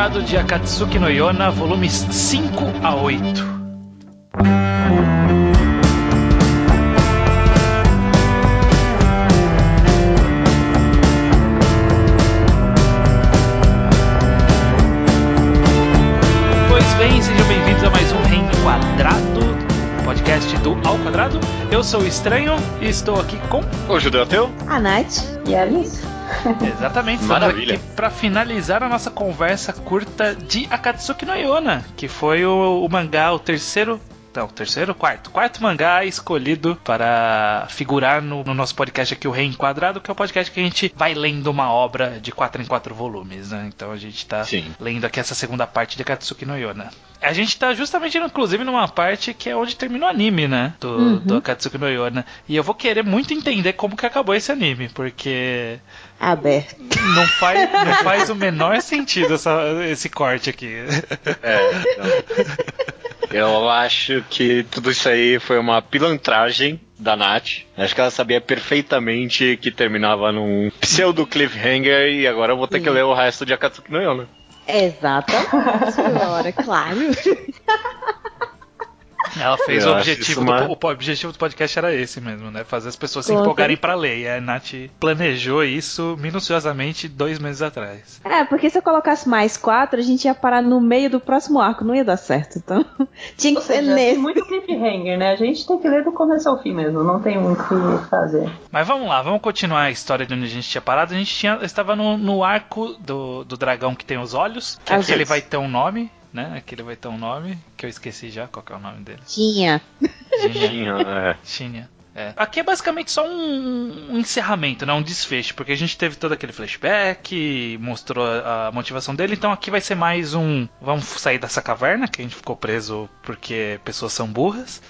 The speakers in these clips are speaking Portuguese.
quadrado de Akatsuki no Yona, volumes 5 a 8. Pois bem, sejam bem-vindos a mais um Reino Quadrado, podcast do Ao Quadrado. Eu sou o Estranho e estou aqui com O Judeu Ateu? A Nath. E a Alice? Exatamente, estamos Maravilha. aqui para finalizar a nossa conversa curta de Akatsuki no Yona, que foi o, o mangá, o terceiro. Não, terceiro, quarto. Quarto mangá escolhido para figurar no, no nosso podcast aqui, o Reenquadrado, que é o podcast que a gente vai lendo uma obra de quatro em quatro volumes, né? Então a gente tá Sim. lendo aqui essa segunda parte de Akatsuki no Yona. A gente tá justamente, inclusive, numa parte que é onde termina o anime, né? Do, Uhum. do Akatsuki no Yona. E eu vou querer muito entender como que acabou esse anime, porque Aberto. não faz, não faz o menor sentido essa- esse corte aqui. É, não. Eu acho que tudo isso aí foi uma pilantragem da Nath. Acho que ela sabia perfeitamente que terminava num pseudo cliffhanger e agora eu vou ter que ler o resto de Akatsuki no Yona. Exatamente, Laura, claro. Ela fez Eu o objetivo, uma- do, o objetivo do podcast era esse mesmo, né? Fazer as pessoas se Com empolgarem pra ler. E a Nath planejou isso minuciosamente dois meses atrás. É, porque se eu colocasse mais quatro, a gente ia parar no meio do próximo arco, não ia dar certo. Então, tinha que Ou ser seja, tem nesse. muito cliffhanger, né? A gente tem que ler do começo ao fim mesmo, não tem muito o que fazer. Mas vamos lá, vamos continuar a história de onde a gente tinha parado. A gente tinha, estava no, no arco do, do dragão que tem os olhos, que Os aquele olhos. vai ter um nome, né? Aquele vai ter um nome, que eu esqueci já qual que é o nome dele. Tinha. Tinha, é. Tinha. É. Aqui é basicamente só um, um encerramento, né? um desfecho, porque a gente teve todo aquele flashback, mostrou a, a motivação dele, então aqui vai ser mais um. Vamos sair dessa caverna, que a gente ficou preso porque pessoas são burras.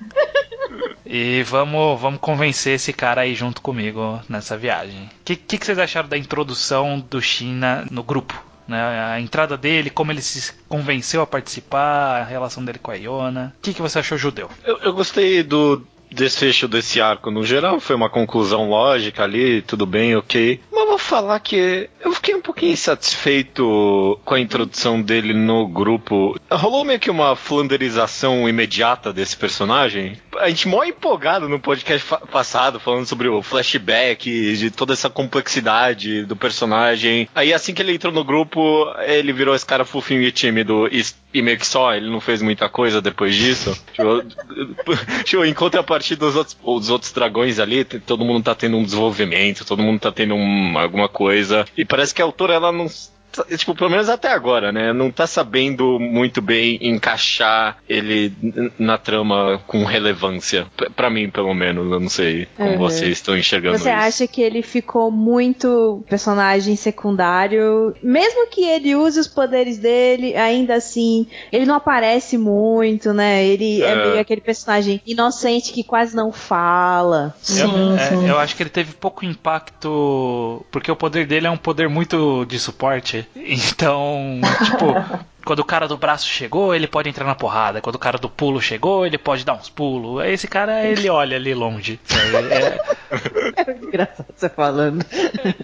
e vamos, vamos convencer esse cara aí junto comigo nessa viagem. O que, que, que vocês acharam da introdução do China no grupo? Né, a entrada dele, como ele se convenceu a participar, a relação dele com a Iona. O que, que você achou, judeu? Eu, eu gostei do desfecho desse arco no geral, foi uma conclusão lógica ali, tudo bem, ok. Mas vou falar que eu fiquei pouquinho insatisfeito com a introdução dele no grupo. Rolou meio que uma flanderização imediata desse personagem. A gente mó empolgado no podcast fa- passado, falando sobre o flashback, de toda essa complexidade do personagem. Aí assim que ele entrou no grupo, ele virou esse cara fofinho e tímido e, e meio que só, ele não fez muita coisa depois disso. Tipo, tipo, em contrapartida dos outros, os outros dragões ali, todo mundo tá tendo um desenvolvimento, todo mundo tá tendo um- alguma coisa. E parece que a autora, ela não. Tá- Tipo, pelo menos até agora, né? Não tá sabendo muito bem encaixar ele na trama com relevância. P- Pra mim, pelo menos. Eu não sei como Uhum. vocês estão enxergando Você isso. acha que ele ficou muito personagem secundário? Mesmo que ele use os poderes dele, ainda assim, ele não aparece muito, né? Ele é, É. meio aquele personagem inocente que quase não fala. Eu, é, sim. eu acho que ele teve pouco impacto porque o poder dele é um poder muito de suporte. Então, tipo, quando o cara do braço chegou, ele pode entrar na porrada. Quando o cara do pulo chegou, ele pode dar uns pulos. Esse cara, ele olha ali longe. sabe? É, É muito engraçado você falando.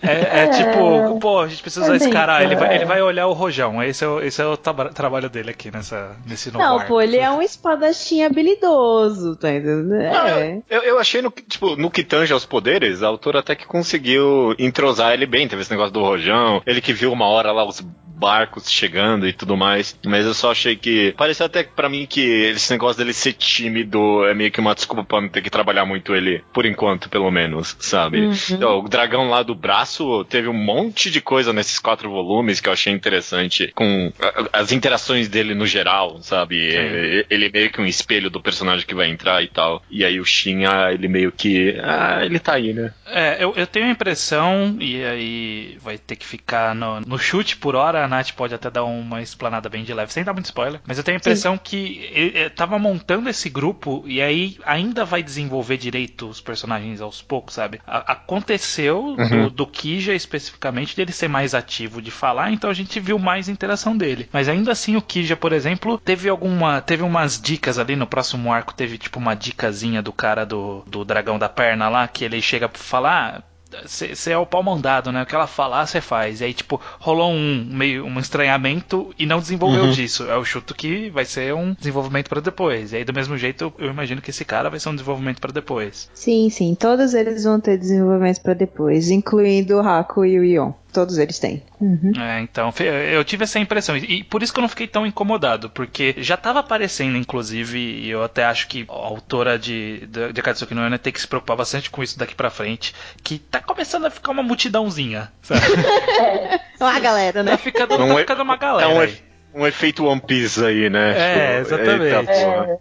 é- é tipo, pô, a gente precisa usar É esse cara. Ele vai, ele é. vai olhar o rojão. Esse é o, esse é o traba- trabalho dele aqui nessa, nesse novo Não, arco. pô, ele é um espadachim habilidoso, tá entendendo? Não, É. eu, eu achei no, que- tipo, no que tange aos poderes, a autora até que conseguiu entrosar ele bem. Teve esse negócio do rojão, ele que viu uma hora lá os barcos chegando e tudo mais. Mas eu só achei que. Pareceu até pra mim que esse negócio dele ser tímido é meio que uma desculpa pra não ter que trabalhar muito ele, por enquanto, pelo menos, sabe? Uhum. Então, o dragão lá do braço teve um monte de coisa nesses quatro volumes que eu achei interessante. Com as interações dele no geral, sabe? É, Ele é meio que um espelho do personagem que vai entrar e tal. E aí o Shinha, ele meio que. Ah, ele tá aí, né? É, eu, eu tenho a impressão, e aí vai ter que ficar no, no chute por hora, a Nath pode até dar uma explanada bem de leve, sem dar muito spoiler, mas eu tenho a impressão que ele, tava montando esse grupo e aí ainda vai desenvolver direito os personagens aos poucos, sabe? A- aconteceu do, do Kija especificamente dele ser mais ativo de falar, então a gente viu mais interação dele. Mas ainda assim o Kija, por exemplo, teve alguma. teve umas dicas ali no próximo arco, teve tipo uma dicasinha do cara do, do dragão da perna lá, que ele chega pra falar. Você é o pau mandado, né? O que ela falar, você faz. E aí, tipo, rolou um meio um estranhamento e não desenvolveu Uhum. disso. Eu chuto que vai ser um desenvolvimento pra depois. E aí, do mesmo jeito, eu imagino que esse cara vai ser um desenvolvimento pra depois. Sim, sim. Todos eles vão ter desenvolvimento pra depois, incluindo o Haku e o Ion. Todos eles têm. Uhum. É, então, eu tive essa impressão. E por isso que eu não fiquei tão incomodado, porque já tava aparecendo, inclusive, e eu até acho que a autora de, de, de Akatsuki no Yona tem que se preocupar bastante com isso daqui pra frente, que tá começando a ficar uma multidãozinha, sabe? Uma galera, né? Tá ficando, Não tá é- ficando uma É galera um, aí. efe- um efeito One Piece aí, né? É, exatamente. eita.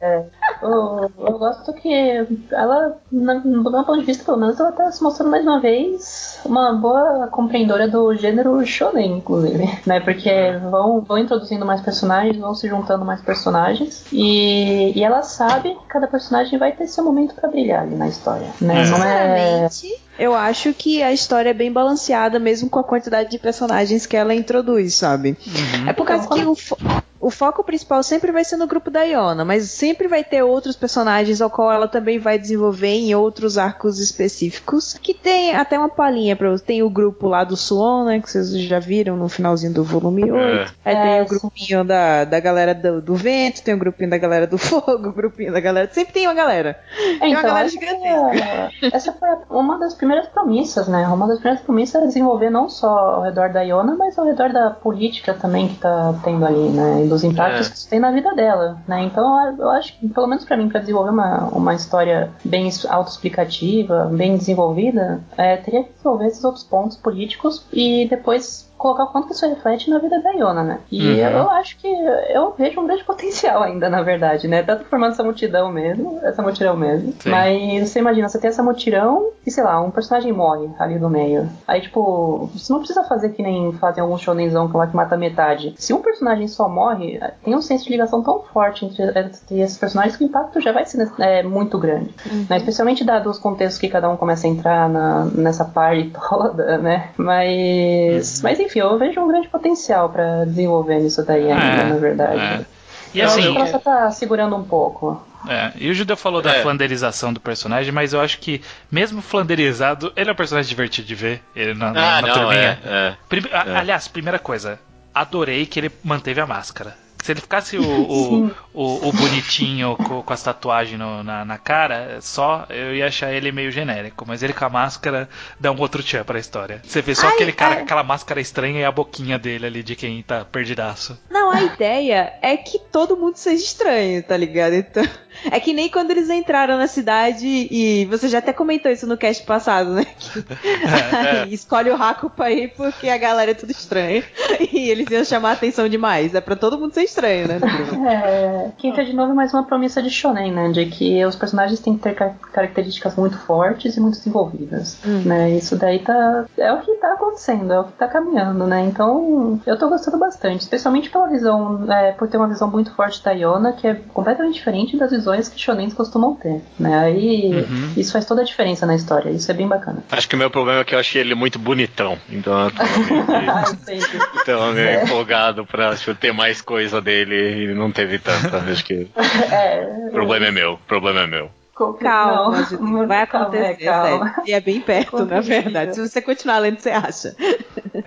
É, eu, eu gosto que ela, do meu ponto de vista, pelo menos, ela tá se mostrando mais uma vez uma boa compreendedora do gênero shonen, inclusive, né? Porque vão, vão introduzindo mais personagens, vão se juntando mais personagens e, e ela sabe que cada personagem vai ter seu momento pra brilhar ali na história, né? É. Não é... Eu acho que a história é bem balanceada, mesmo com a quantidade de personagens que ela introduz, sabe? Uhum. É por causa que o, fo- o foco principal sempre vai ser no grupo da Iona, mas sempre vai ter outros personagens ao qual ela também vai desenvolver em outros arcos específicos. Que tem até uma palhinha pra você. Tem o grupo lá do Suon, né? Que vocês já viram no finalzinho do volume 8. Aí É, tem o sim. grupinho da, da galera do, do vento, tem o grupinho da galera do fogo, o grupinho da galera. Sempre tem uma galera. É, uma galera essa, foi, essa foi uma das primeiras promissas, né? Uma das primeiras promissas era desenvolver não só ao redor da Iona, mas ao redor da política também que tá tendo ali, né? Dos impactos É. que isso tem na vida dela, né? Então eu- acho que, pelo menos pra mim, pra desenvolver uma, uma história bem autoexplicativa, bem desenvolvida, é, teria que desenvolver esses outros pontos políticos e depois colocar o quanto que isso reflete na vida da Iona, né? E Uhum. eu acho que eu vejo um grande potencial ainda, na verdade, né? Tanto formando essa multidão mesmo, essa multidão mesmo. Sim. Mas você imagina, você tem essa multidão e, sei lá, um personagem morre ali no meio. Aí, tipo, você não precisa fazer que nem fazem alguns shonenzão que lá que mata metade. Se um personagem só morre, tem um senso de ligação tão forte entre, entre esses personagens que o impacto já vai ser é, muito grande. né? Especialmente dado os contextos que cada um começa a entrar na, nessa party toda, né? Mas, mas enfim, eu vejo um grande potencial pra desenvolver nisso daí ainda, É, na verdade. é. E Eu acho assim, que ela só tá segurando um pouco. É, e o Judeu falou da É. flanderização do personagem, mas eu acho que, mesmo flanderizado, ele é um personagem divertido de ver. Ele na, Ah, na não, turminha. é, é. Prime- É. Aliás, primeira coisa, adorei que ele manteve a máscara. Se ele ficasse o, o, o, o bonitinho com, com as tatuagens no- na, na cara, só eu ia achar ele meio genérico. Mas ele com a máscara dá um outro tchan pra história. Você vê só Ai, aquele cara com aquela máscara estranha e a boquinha dele ali de quem tá perdidaço. Não, a ideia é que todo mundo seja estranho, tá ligado? Então, é que nem quando eles entraram na cidade e você já até comentou isso no cast passado, né? Que aí escolhe o Raku pra ir porque a galera é tudo estranha e eles iam chamar a atenção demais. É pra todo mundo ser estranho, né? É, que entra de novo mais uma promessa de shonen, né? De que os personagens têm que ter ca- características muito fortes e muito desenvolvidas, Hum. né? Isso daí tá é o que tá acontecendo, é o que tá caminhando, né? Então eu tô gostando bastante, especialmente pela visão, é, por ter uma visão muito forte da Iona, que é completamente diferente das visões que shonens costumam ter, né? Aí Uhum. isso faz toda a diferença na história, isso é bem bacana. Acho que o meu problema é que eu achei ele muito bonitão. Então eu tava meio, sempre. tava meio empolgado pra tipo, ter mais coisa dele e não teve tanta. Acho que É, problema é meu. Problema é meu. Calma, não, vai calma, acontecer, é, calma. sério. E é bem perto, na Compreensível. verdade. Se você continuar lendo, você acha.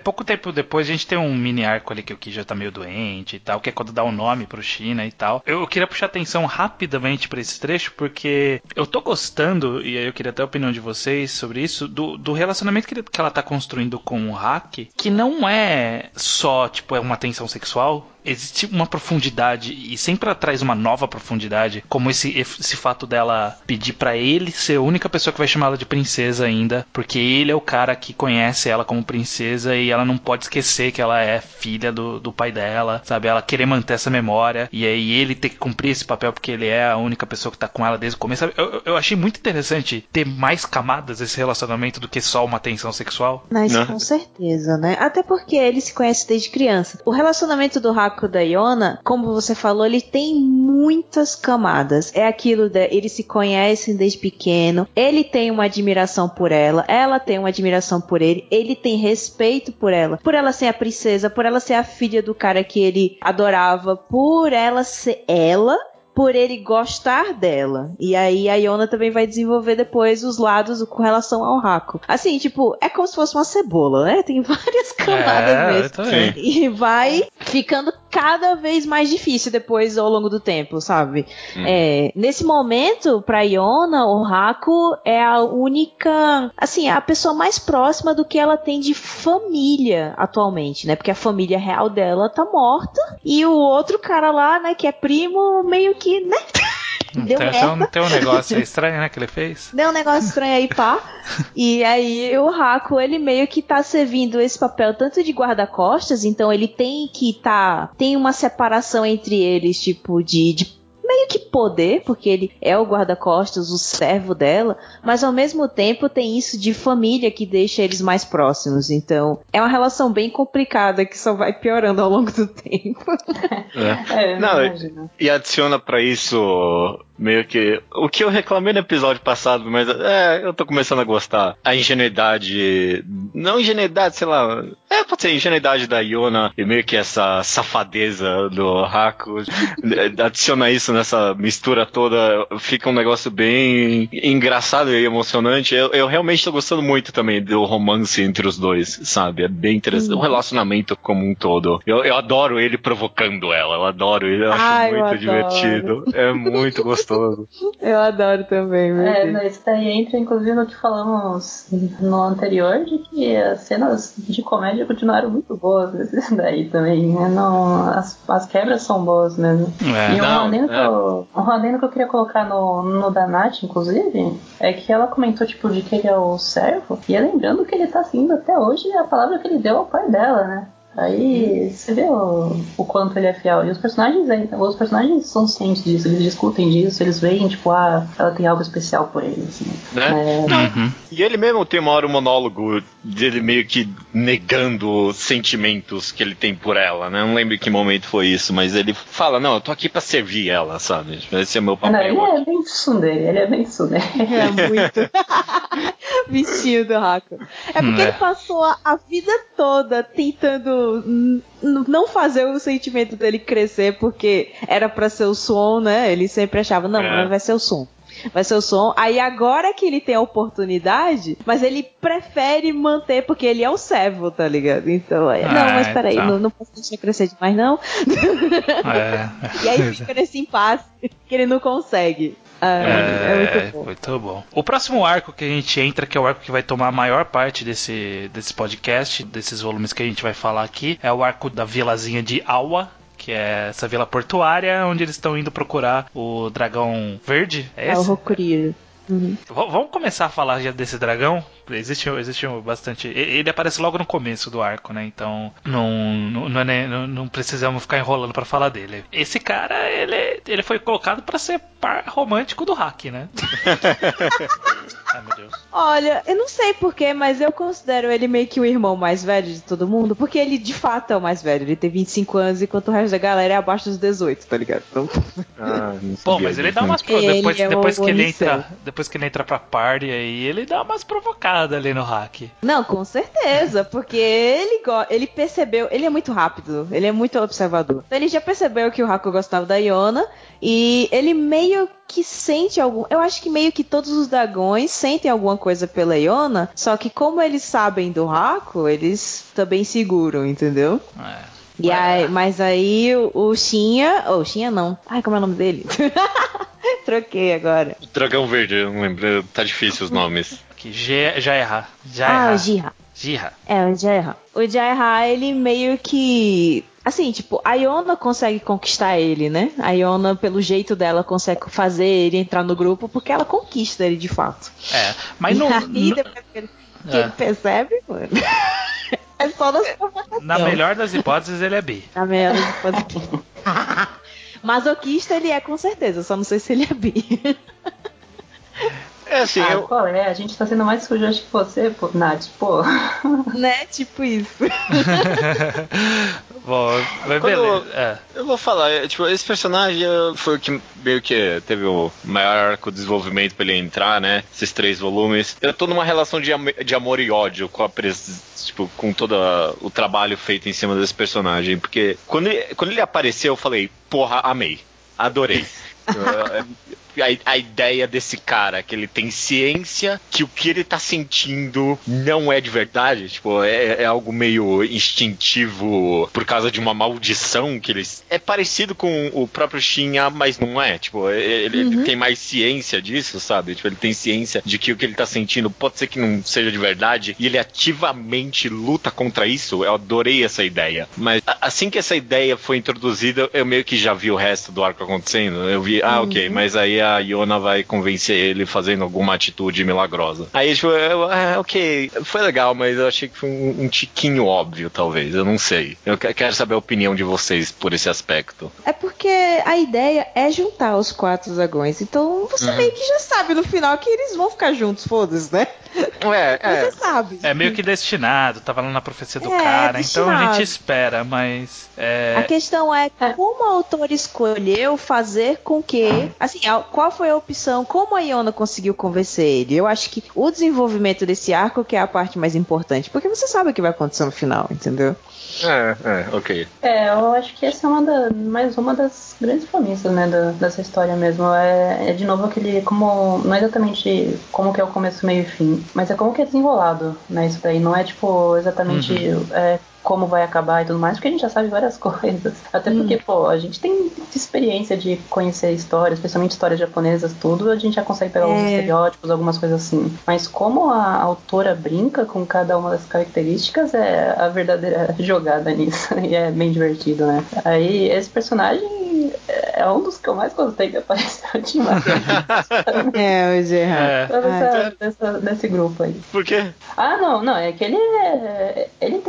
Pouco tempo depois a gente tem um mini arco ali que o Ki já tá meio doente e tal, que é quando dá o nome pro China e tal. Eu queria puxar atenção rapidamente pra esse trecho, porque eu tô gostando, e aí eu queria até a opinião de vocês sobre isso, do, do relacionamento que, ele- que ela tá construindo com o Hack, que não é só, tipo, é uma tensão sexual. Existe uma profundidade e sempre ela traz uma nova profundidade, como esse, esse fato dela pedir pra ele ser a única pessoa que vai chamar ela de princesa ainda, porque ele é o cara que conhece ela como princesa e ela não pode esquecer que ela é filha do, do pai dela, sabe? Ela querer manter essa memória e aí ele ter que cumprir esse papel porque ele é a única pessoa que tá com ela desde o começo. sabe? Eu, eu- achei muito interessante ter mais camadas esse relacionamento do que só uma tensão sexual. Mas Né? com certeza, né? Até porque ele se conhece desde criança. O relacionamento do Haku e da Yona, como você falou, ele tem muitas camadas. É aquilo de eles se conhecem desde pequeno, ele tem uma admiração por ela, ela tem uma admiração por ele, ele tem respeito por ela, por ela ser a princesa, por ela ser a filha do cara que ele adorava, por ela ser ela por ele gostar dela. E aí a Yona também vai desenvolver depois os lados com relação ao Raco. Assim, tipo, é como se fosse uma cebola, né? Tem várias camadas É, mesmo. E vai ficando cada vez mais difícil depois ao longo do tempo, sabe? Hum. É, nesse momento, pra Iona, o Haku é a única, assim, a pessoa mais próxima do que ela tem de família atualmente, né? Porque a família real dela tá morta e o outro cara lá, né, que é primo, meio que, né? Deu tem, merda. tem, um, tem um negócio estranho, né, que ele fez. Deu um negócio estranho aí, pá. E aí o Haku, ele meio que tá servindo esse papel tanto de guarda-costas, então ele tem que tá. Tem uma separação entre eles, tipo, de. de meio que poder, porque ele é o guarda-costas, o servo dela, mas ao mesmo tempo tem isso de família que deixa eles mais próximos. Então, é uma relação bem complicada que só vai piorando ao longo do tempo. É. É, Não. E adiciona pra isso meio que. O que eu reclamei no episódio passado, mas é, eu tô começando a gostar. A ingenuidade. Não ingenuidade, sei lá. É, pode ser a ingenuidade da Yona e meio que essa safadeza do Haku. adiciona isso nessa mistura toda. Fica um negócio bem engraçado e emocionante. Eu, eu realmente tô gostando muito também do romance entre os dois, sabe? É bem interessante. O relacionamento como um todo. Eu, eu adoro ele provocando ela. Eu adoro ele. Eu acho Ai, eu muito adoro. divertido. É muito gostoso. Eu adoro também, meu É, Deus. mas isso daí entra inclusive no que falamos no anterior, de que as cenas de comédia continuaram muito boas nesse daí também. né? Não, as, as quebras são boas mesmo. É. E um Não, adendo, é. que eu, um adendo que eu queria colocar no, no da Nath, inclusive, é que ela comentou, tipo, de que ele é o servo, e é lembrando que ele tá seguindo até hoje a palavra que ele deu ao pai dela, né? Aí você vê o, o quanto ele é fiel. E os personagens aí, os personagens são cientes disso, eles discutem disso, eles veem, tipo, ah, ela tem algo especial por ele, assim. Né? É, Uhum. E ele mesmo tem uma hora um monólogo dele meio que negando os sentimentos que ele tem por ela, né? Não lembro em que momento foi isso, mas ele fala, não, eu tô aqui pra servir ela, sabe? Esse é meu não, ele papel. é bem tsundere, ele é bem tsundere. É muito. Bichinho do Raco. É porque É. ele passou a- vida toda tentando não fazer o sentimento dele crescer, porque era pra ser o som, né? Ele sempre achava, não, É. vai ser o som. Vai ser o som. Aí agora que ele tem a oportunidade, mas ele prefere manter, porque ele é o servo, tá ligado? Então, é, não, Ah, mas peraí, então. não, não posso deixar crescer demais, não. É. E aí fica nesse impasse que ele não consegue. Ah, é, muito bom. muito bom. O próximo arco que a gente entra, que é o arco que vai tomar a maior parte desse, desse podcast, desses volumes que a gente vai falar aqui, é o arco da vilazinha de Awa. Que é essa vila portuária onde eles estão indo procurar o dragão verde. É É o esse? Rokurio. Uhum. Vamos começar a falar já desse dragão? Existe, existe um bastante. e- Ele aparece logo no começo do arco, né? Então não, não, não, é não- não precisamos ficar enrolando pra falar dele. Esse cara, ele, ele foi colocado pra ser par romântico do hack, né? Ai meu Deus. Olha, eu não sei porquê, mas eu considero ele meio que o irmão mais velho de todo mundo, porque ele de fato é o mais velho. Ele tem 25 anos, enquanto o resto da galera é abaixo dos 18, tá ligado? Então, Ah, não Bom, mas ele dá umas pro... Ele depois, é depois que ele entra, depois que ele entra pra party aí, ele dá umas provocadas ali no hack. não, com certeza, porque ele, go- ele percebeu, ele é muito rápido, ele é muito observador. Então, ele já percebeu que o Haku gostava da Iona e ele meio que sente algum. Eu acho que meio que todos os dragões sentem alguma coisa pela Iona, só que como eles sabem do Haku, eles também seguram, entendeu? É. E aí, mas aí o, Shinha. Ou oh, Shinha não. Ai, como é o nome dele? Troquei agora. Dragão Verde, eu não lembro, tá difícil os nomes. Aqui, Ge- Jaeha. Ah, o. Jiha. É, o Jaeha. O Jaeha, ele meio que. Assim, tipo, a Iona consegue conquistar ele, né? A Iona, pelo jeito dela, consegue fazer ele entrar no grupo porque ela conquista ele de fato. É, mas e não. aí, depois que ele, que É. ele percebe, mano. é só nas provocações. Na melhor das hipóteses, ele é bi. Na melhor das hipóteses. Masoquista ele é com certeza, só não sei se ele é bi. É assim, ah, eu, qual é? A gente tá sendo mais sujo acho que você, pô, Nath, pô. né? Tipo isso. Bom, mas beleza. É. eu vou falar, é, tipo, esse personagem eh, foi o que meio que teve o maior arco de desenvolvimento pra ele entrar, né? Esses três volumes. Eu tô numa relação de, am- de amor e ódio com a tipo, com todo a- o trabalho feito em cima desse personagem. Porque quando ele, quando ele apareceu, eu falei, porra, amei. Adorei. a, a, ideia desse cara, que ele tem ciência que o que ele tá sentindo não é de verdade, tipo, é, é algo meio instintivo por causa de uma maldição que eles. É parecido com o próprio Shinha, mas não é. Tipo, ele, uhum. ele, tem mais ciência disso, sabe? Tipo, ele tem ciência de que o que ele tá sentindo pode ser que não seja de verdade e ele ativamente luta contra isso. Eu adorei essa ideia. Mas assim que essa ideia foi introduzida, eu meio que já vi o resto do arco acontecendo. Eu vi, ah, uhum. ok, mas aí a Iona vai convencer ele fazendo alguma atitude milagrosa. Aí, tipo, eu, ah, ok, foi legal, mas eu achei que foi um, um tiquinho óbvio, talvez. Eu não sei. Eu quero saber a opinião de vocês por esse aspecto. É porque a ideia é juntar os quatro dragões. Então você uhum. meio que já sabe no final que eles vão ficar juntos, foda-se, né? É, é. Você sabe. É meio que destinado, tava lá na profecia do é, cara. Destinado. Então a gente espera, mas. É... A questão é como o autor escolheu fazer com que. Assim, qual foi a opção? Como a Iona conseguiu convencer ele? Eu acho que o desenvolvimento desse arco que é a parte mais importante. Porque você sabe o que vai acontecer no final, entendeu? É, é, ok. É, eu acho que essa é uma da, mais uma das grandes promessas, né, da, dessa história mesmo. É, é, de novo aquele, como, não é exatamente como que é o começo, meio e fim, mas é como que é desenrolado, né, isso daí. Não é, tipo, exatamente uhum. é, como vai acabar e tudo mais, porque a gente já sabe várias coisas. Até porque, hum. pô, a gente tem experiência de conhecer histórias, especialmente histórias japonesas, tudo, a gente já consegue pegar é. alguns estereótipos, algumas coisas assim. Mas como a autora brinca com cada uma das características, é a verdadeira jogada nisso. E é bem divertido, né? Aí, esse personagem é um dos que eu mais gostei que apareceu ultimamente. é, o Gerard. É. Dessa, desse grupo aí. Por quê? Ah, não, não, é que ele é. Ele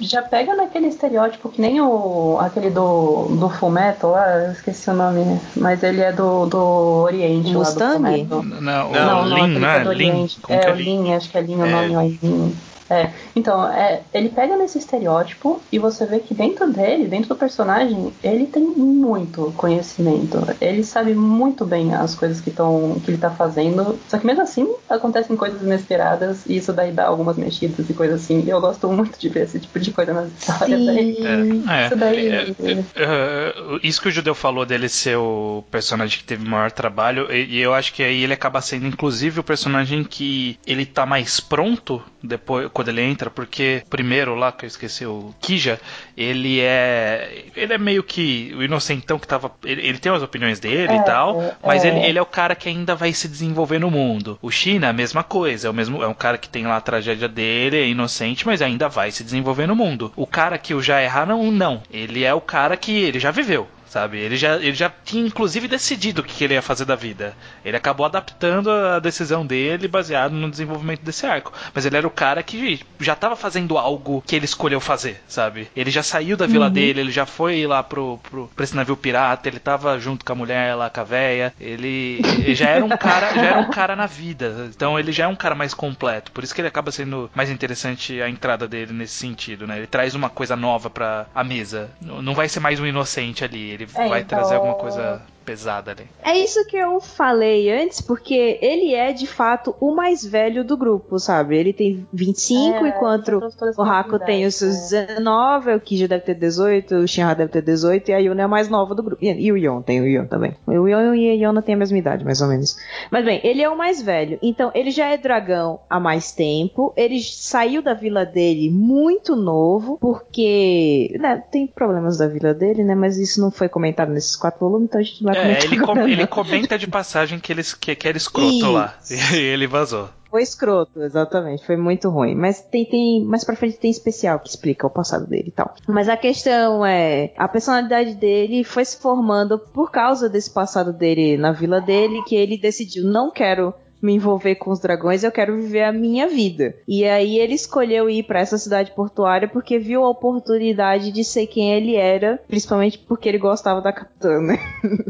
já pega naquele estereótipo que nem o aquele do, do Fullmetal lá, eu esqueci o nome, mas ele é do, do Oriente Mustang? lá do Não, não, não, não, Lin, não é? Lin, é, é, Lin, acho que é Lin o nome, é Lin. É, então, é, ele pega nesse estereótipo e você vê que dentro dele, dentro do personagem, ele tem muito conhecimento. Ele sabe muito bem as coisas que, tão, que ele tá fazendo. Só que mesmo assim, acontecem coisas inesperadas e isso daí dá algumas mexidas e coisas assim. E eu gosto muito de ver esse tipo de coisa nas histórias. Daí. É, isso daí. É, é, é, isso que o Judeu falou dele ser o personagem que teve maior trabalho, e, e eu acho que aí ele acaba sendo, inclusive, o personagem que ele tá mais pronto depois quando ele entra, porque primeiro lá que eu esqueci o Kija, ele é ele é meio que o inocentão que tava, ele, ele tem as opiniões dele é, e tal, é, mas é. Ele, ele é o cara que ainda vai se desenvolver no mundo. O China, a mesma coisa, é o mesmo é um cara que tem lá a tragédia dele, é inocente, mas ainda vai se desenvolver no mundo. O cara que o já erraram, não, ele é o cara que ele já viveu sabe? Ele já, ele já tinha inclusive decidido o que ele ia fazer da vida. Ele acabou adaptando a decisão dele baseado no desenvolvimento desse arco. Mas ele era o cara que já estava fazendo algo que ele escolheu fazer, sabe? Ele já saiu da vila uhum. dele, ele já foi lá pro, pro, pra esse navio pirata, ele tava junto com a mulher lá, com a véia. Ele, ele já era um cara, já era um cara na vida. Então ele já é um cara mais completo. Por isso que ele acaba sendo mais interessante a entrada dele nesse sentido, né? Ele traz uma coisa nova para a mesa. Não vai ser mais um inocente ali. Ele é, vai então... trazer alguma coisa pesada ali. É isso que eu falei antes, porque ele é de fato o mais velho do grupo, sabe? Ele tem 25, é, enquanto o Haku tem os seus 19, o Kiji deve ter 18, o Shinra deve ter 18 e a Yuna é a mais nova do grupo. E, e o Yon, tem o Yon também. O Yon e a Yona têm a mesma idade, mais ou menos. Mas bem, ele é o mais velho, então ele já é dragão há mais tempo, ele saiu da vila dele muito novo, porque né, tem problemas da vila dele, né? Mas isso não foi comentado nesses quatro volumes, então a gente não vai é, ele, com, ele comenta de passagem que, eles, que, que era escroto Isso. lá. E ele vazou. Foi escroto, exatamente. Foi muito ruim. Mas tem, tem. Mais pra frente tem especial que explica o passado dele e tal. Mas a questão é. A personalidade dele foi se formando por causa desse passado dele na vila dele, que ele decidiu, não quero me envolver com os dragões, eu quero viver a minha vida. E aí ele escolheu ir para essa cidade portuária porque viu a oportunidade de ser quem ele era, principalmente porque ele gostava da capitã, né?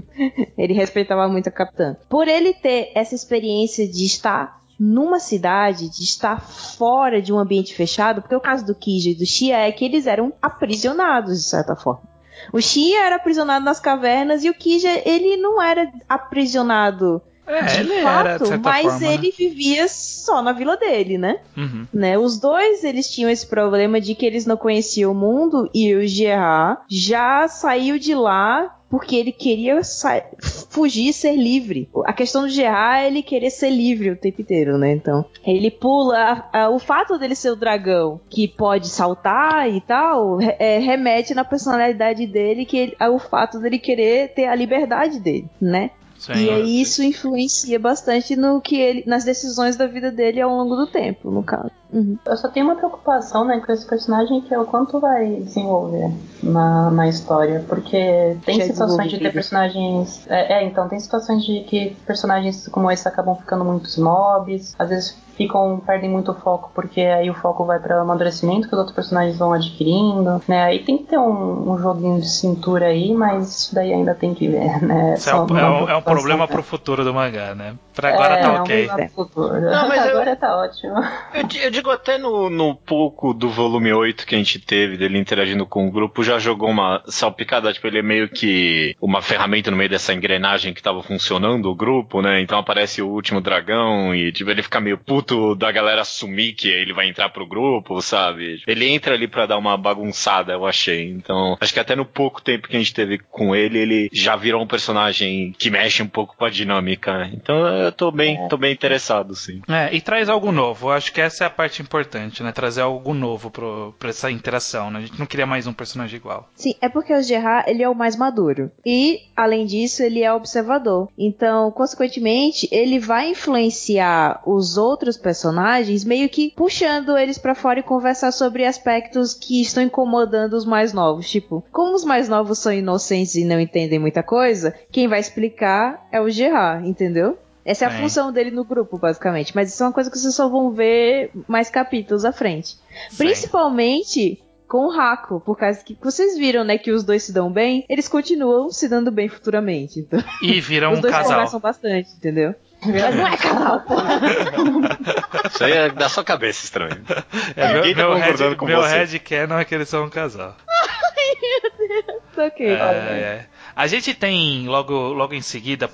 ele respeitava muito a capitã. Por ele ter essa experiência de estar numa cidade, de estar fora de um ambiente fechado, porque o caso do Kiji e do Xia é que eles eram aprisionados de certa forma. O Xia era aprisionado nas cavernas e o Kija ele não era aprisionado é, de ele fato, era, mas forma, né? ele né? vivia só na vila dele, né? Uhum. né? Os dois eles tinham esse problema de que eles não conheciam o mundo e o Gerard já saiu de lá porque ele queria fugir e ser livre. A questão do Gerard é ele querer ser livre o tempo inteiro, né? Então, ele pula. A, a, o fato dele ser o dragão que pode saltar e tal é, remete na personalidade dele que ele, o fato dele querer ter a liberdade dele, né? Sim, e aí isso influencia bastante no que ele, nas decisões da vida dele ao longo do tempo, no caso. Uhum. Eu só tenho uma preocupação, né, com esse personagem que é o quanto vai desenvolver na, na história, porque tem situações de ter personagens, é, é, então tem situações de que personagens como esse acabam ficando muito snobs, às vezes ficam perdem muito o foco porque aí o foco vai para o amadurecimento que os outros personagens vão adquirindo, né? Aí tem que ter um, um joguinho de cintura aí, mas isso daí ainda tem que ver, né? É um, é, um, é um, problema pro futuro do mangá, né? Pra agora é, tá ok. É um futuro. Não, mas agora eu, tá ótimo. Eu, eu, digo até no, no pouco do volume 8 que a gente teve dele interagindo com o grupo, já jogou uma salpicada, tipo, ele é meio que uma ferramenta no meio dessa engrenagem que tava funcionando o grupo, né? Então aparece o último dragão e tipo, ele fica meio puto da galera assumir que ele vai entrar pro grupo, sabe? Ele entra ali para dar uma bagunçada, eu achei. Então, acho que até no pouco tempo que a gente teve com ele, ele já virou um personagem que mexe um pouco com a dinâmica. Então, eu tô bem, é. tô bem interessado, sim. É, e traz algo novo. Acho que essa é a parte importante, né? Trazer algo novo pro, pra essa interação, né? A gente não queria mais um personagem igual. Sim, é porque o Gerard, ele é o mais maduro. E, além disso, ele é observador. Então, consequentemente, ele vai influenciar os outros outros personagens, meio que puxando eles para fora e conversar sobre aspectos que estão incomodando os mais novos. Tipo, como os mais novos são inocentes e não entendem muita coisa, quem vai explicar é o Gerard, entendeu? Essa é a é. função dele no grupo, basicamente. Mas isso é uma coisa que vocês só vão ver mais capítulos à frente. Sim. Principalmente com o Raco, por causa que vocês viram, né, que os dois se dão bem, eles continuam se dando bem futuramente. Então, e viram um casal. Os dois conversam bastante, entendeu? Mas não é casal, pô. Isso aí é da sua cabeça estranho. É, Ninguém meu, tá concordando head, com meu você. Meu headcanon é que eles são um casal. Ai, meu Deus. Ok. É, é. A gente tem logo, logo em seguida.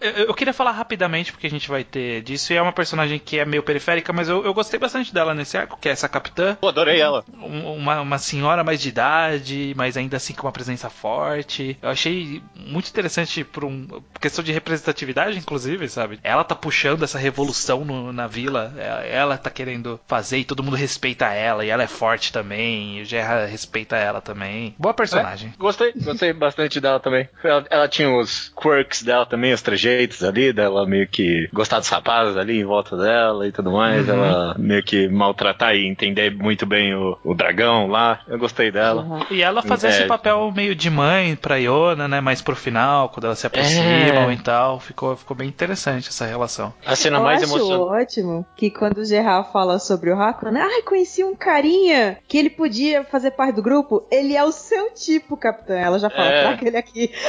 É, eu, queria falar rapidamente, porque a gente vai ter disso, e é uma personagem que é meio periférica, mas eu, eu gostei bastante dela nesse arco, que é essa capitã. Pô, adorei ela. Uma, uma senhora mais de idade, mas ainda assim com uma presença forte. Eu achei muito interessante por um questão de representatividade, inclusive, sabe? Ela tá puxando essa revolução no, na vila, ela, ela tá querendo fazer e todo mundo respeita ela, e ela é forte também, e o Gerra respeita ela também. Boa personagem. É, gostei, gostei bastante dela também. Ela, ela tinha os quirks dela também, os trejeitos jeitos ali, dela meio que gostar dos rapazes ali em volta dela e tudo mais, uhum. ela meio que maltratar e entender muito bem o, o dragão lá. Eu gostei dela. Uhum. E ela fazer é, esse papel meio de mãe pra Iona, né? Mais pro final, quando elas se aproximam é. e tal. Ficou, ficou bem interessante essa relação. A cena Eu mais emocionante. ótimo que quando o Gerard fala sobre o Hakuna, né? Ai, conheci um carinha que ele podia fazer parte do grupo. Ele é o seu tipo, capitão. Ela já fala, é. traga ele aqui.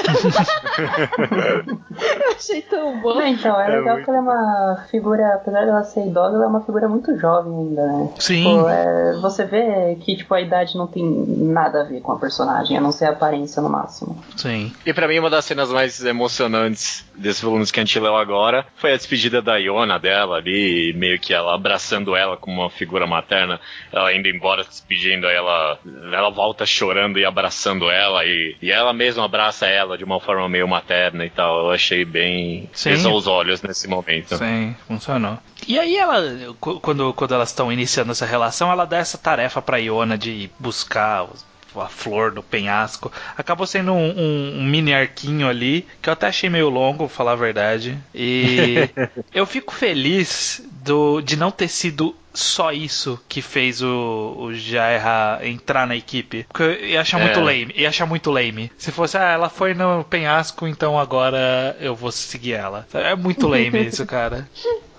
Achei tão bom. então, é, é legal que ela é uma figura, apesar dela ser idosa, ela é uma figura muito jovem ainda, né? Sim. Tipo, é, você vê que tipo, a idade não tem nada a ver com a personagem, a não ser a aparência no máximo. Sim. E para mim, uma das cenas mais emocionantes desses volumes que a gente leu agora foi a despedida da Iona dela ali, meio que ela abraçando ela como uma figura materna, ela indo embora, se despedindo, aí ela, ela volta chorando e abraçando ela, e, e ela mesma abraça ela de uma forma meio materna e tal. Eu achei bem pesou os olhos nesse momento. Sim, funcionou. E aí ela, quando, quando elas estão iniciando essa relação, ela dá essa tarefa pra Iona de buscar a flor do penhasco. Acabou sendo um, um, um, mini arquinho ali, que eu até achei meio longo, vou falar a verdade. E eu fico feliz do, de não ter sido só isso que fez o, o Jaira entrar na equipe. Porque eu ia achar é. muito lame. Ia achar muito lame. Se fosse, ah, ela foi no penhasco, então agora eu vou seguir ela. É muito lame isso, cara.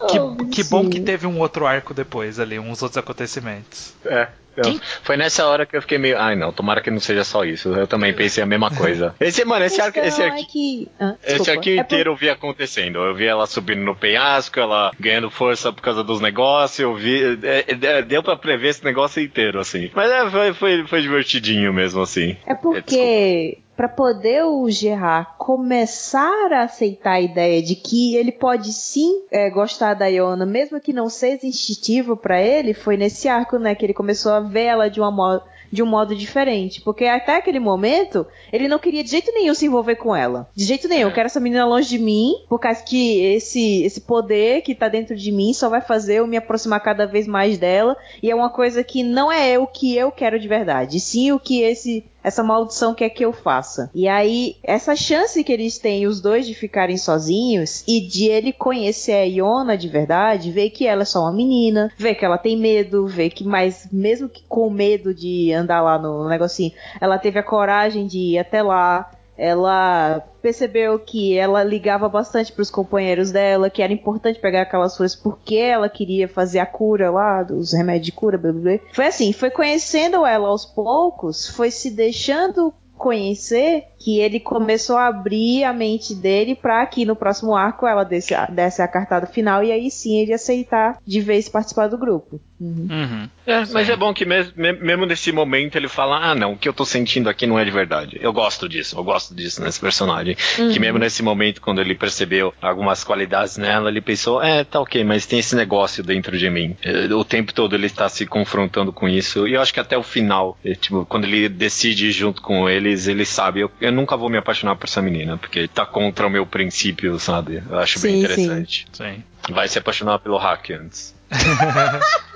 Que, que bom que teve um outro arco depois ali, uns outros acontecimentos. É. Então, foi nessa hora que eu fiquei meio. Ai, não, tomara que não seja só isso. Eu também pensei a mesma coisa. Esse, mano, esse arco, esse arco, que... ah, esse arco é inteiro por... eu vi acontecendo. Eu vi ela subindo no penhasco, ela ganhando força por causa dos negócios. Eu vi. É, é, deu pra prever esse negócio inteiro, assim. Mas é, foi, foi, foi divertidinho mesmo, assim. É porque para poder o Gerard começar a aceitar a ideia de que ele pode sim é, gostar da Iona, mesmo que não seja instintivo para ele, foi nesse arco, né, que ele começou a ver ela de uma de um modo diferente. Porque até aquele momento, ele não queria de jeito nenhum se envolver com ela. De jeito nenhum. Eu quero essa menina longe de mim, por causa que esse, esse poder que tá dentro de mim só vai fazer eu me aproximar cada vez mais dela. E é uma coisa que não é o que eu quero de verdade, sim o que esse essa maldição quer que eu faça. E aí, essa chance que eles têm, os dois, de ficarem sozinhos e de ele conhecer a Iona de verdade, ver que ela é só uma menina, ver que ela tem medo, ver que, mas mesmo que com medo de andar lá no negocinho, ela teve a coragem de ir até lá, ela percebeu que ela ligava bastante para os companheiros dela, que era importante pegar aquelas coisas porque ela queria fazer a cura lá, dos remédios de cura, blá, blá, blá. Foi assim, foi conhecendo ela aos poucos, foi se deixando conhecer que ele começou a abrir a mente dele para que no próximo arco ela desse, desse a cartada final e aí sim ele aceitar de vez participar do grupo. Uhum. Uhum. É, mas é bom que mesmo, mesmo nesse momento ele fala: Ah, não, o que eu tô sentindo aqui não é de verdade. Eu gosto disso, eu gosto disso nesse personagem. Uhum. Que mesmo nesse momento, quando ele percebeu algumas qualidades nela, ele pensou: É, tá ok, mas tem esse negócio dentro de mim. É, o tempo todo ele está se confrontando com isso. E eu acho que até o final, é, tipo, quando ele decide ir junto com eles, ele sabe: eu, eu nunca vou me apaixonar por essa menina, porque tá contra o meu princípio, sabe? Eu acho sim, bem interessante. Sim. sim. Vai se apaixonar pelo hack antes.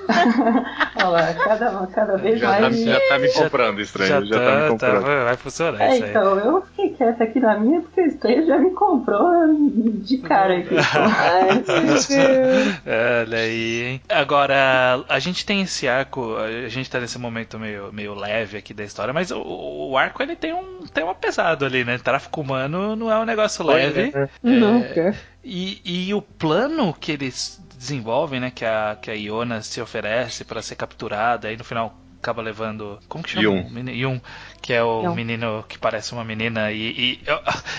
Olha lá, cada, cada vez já mais. Tá, já tá me comprando, estranho. Já, já tá, tá, me comprando. Tá, vai funcionar é, então, eu quieta aqui na minha porque o estranho já me comprou de cara aqui. Olha aí, hein? Agora, a gente tem esse arco, a gente tá nesse momento meio, meio leve aqui da história, mas o, o arco ele tem um tema pesado ali, né? Tráfico humano não é um negócio leve. É, não, é, e, e o plano que eles desenvolvem, né? Que a, que a Iona se oferece para ser capturada, aí no final acaba levando. Como que chama? Yun. Yun que é o menino que parece uma menina. E, e eu,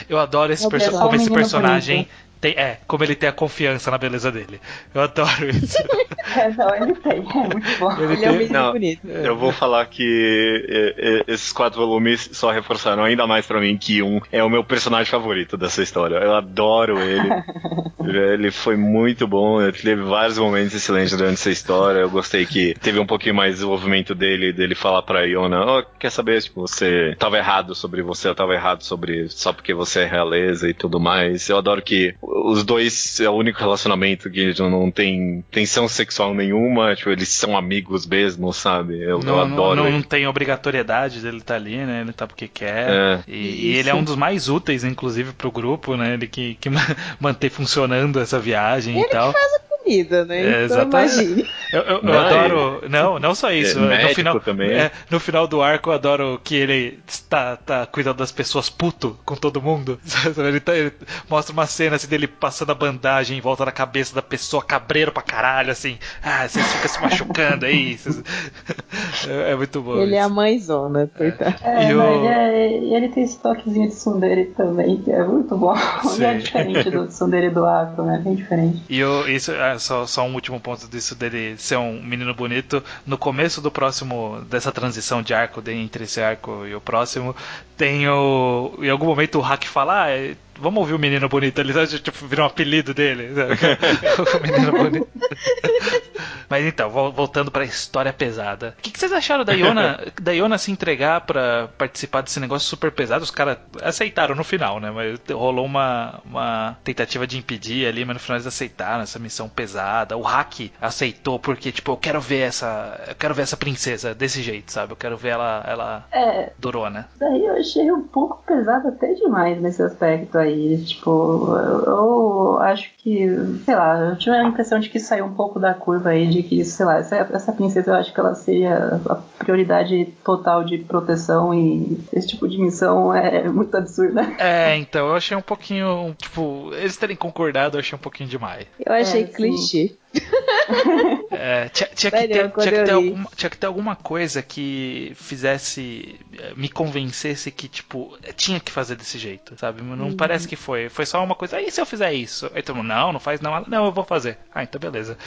eu adoro esse perso como esse personagem. Bonito tem, é, como ele tem a confiança na beleza dele. Eu adoro isso. é, não, ele tem, é muito bom. Ele, ele tem... é um menino não, bonito. Eu vou falar que é, é, esses quatro volumes só reforçaram ainda mais para mim que um é o meu personagem favorito dessa história. Eu adoro ele. ele foi muito bom. Eu teve vários momentos excelentes durante essa história. Eu gostei que teve um pouquinho mais de desenvolvimento dele, dele falar pra Iona, oh, quer saber, tipo, você tava errado sobre você, eu tava errado sobre só porque você é realeza e tudo mais. Eu adoro que os dois é o único relacionamento que não tem tensão sexual nenhuma, tipo, eles são amigos mesmo, sabe? Eu, não, eu adoro. Não, não, tem obrigatoriedade dele estar tá ali, né? Ele tá porque quer. É. E, e, ele é um dos mais úteis, inclusive, pro grupo, né? Ele que, que mantém funcionando essa viagem ele e tal. Que faz comida, né? É, então imagine. Eu, eu, eu adoro. Não, não só isso. É, no final, também. É, no final do arco eu adoro que ele está, tá cuidando das pessoas puto com todo mundo. Ele, tá, ele, mostra uma cena assim dele passando a bandagem em volta da cabeça da pessoa, cabreiro pra caralho, assim. Ah, vocês ficam se machucando aí. Vocês... É, é, muito bom. Ele isso. é a mãezona, coitado. É, e o... ele, é, ele tem esse toquezinho de Sundere também, que é muito bom. Sim. é diferente do Sundere do Arco, né? Bem diferente. E o, isso, é só, só um último ponto disso dele ser um menino bonito. No começo do próximo, dessa transição de arco, de, entre esse arco e o próximo, tem o. Em algum momento o Hack fala, ah, vamos ouvir o menino bonito ali, tipo, virou um apelido dele. o menino bonito. Mas então, voltando para a história pesada. O que, que, vocês acharam da Iona, da Iona se entregar para participar desse negócio super pesado? Os caras aceitaram no final, né? Mas rolou uma, uma tentativa de impedir ali, mas no final eles aceitaram essa missão pesada. O Hack aceitou porque, tipo, eu quero ver essa. Eu quero ver essa princesa desse jeito, sabe? Eu quero ver ela, ela é, durona. Daí eu achei um pouco pesado até demais nesse aspecto aí. Tipo, eu, eu acho que, sei lá, eu tive a impressão de que saiu um pouco da curva aí de que, sei lá, essa, essa princesa eu acho que ela seria a prioridade total de proteção e esse tipo de missão é muito absurda. É, então, eu achei um pouquinho, tipo, eles terem concordado eu achei um pouquinho demais. Eu achei é, clichê. É, tinha, tinha, que ter, tinha, que ter alguma, tinha que ter alguma coisa que fizesse eh, me convencesse que, tipo, tinha que fazer desse jeito, sabe? Não uhum. parece que foi. Foi só uma coisa, e se eu fizer isso? Aí todo mundo, não, não faz não. Não, eu vou fazer. Ah, então beleza.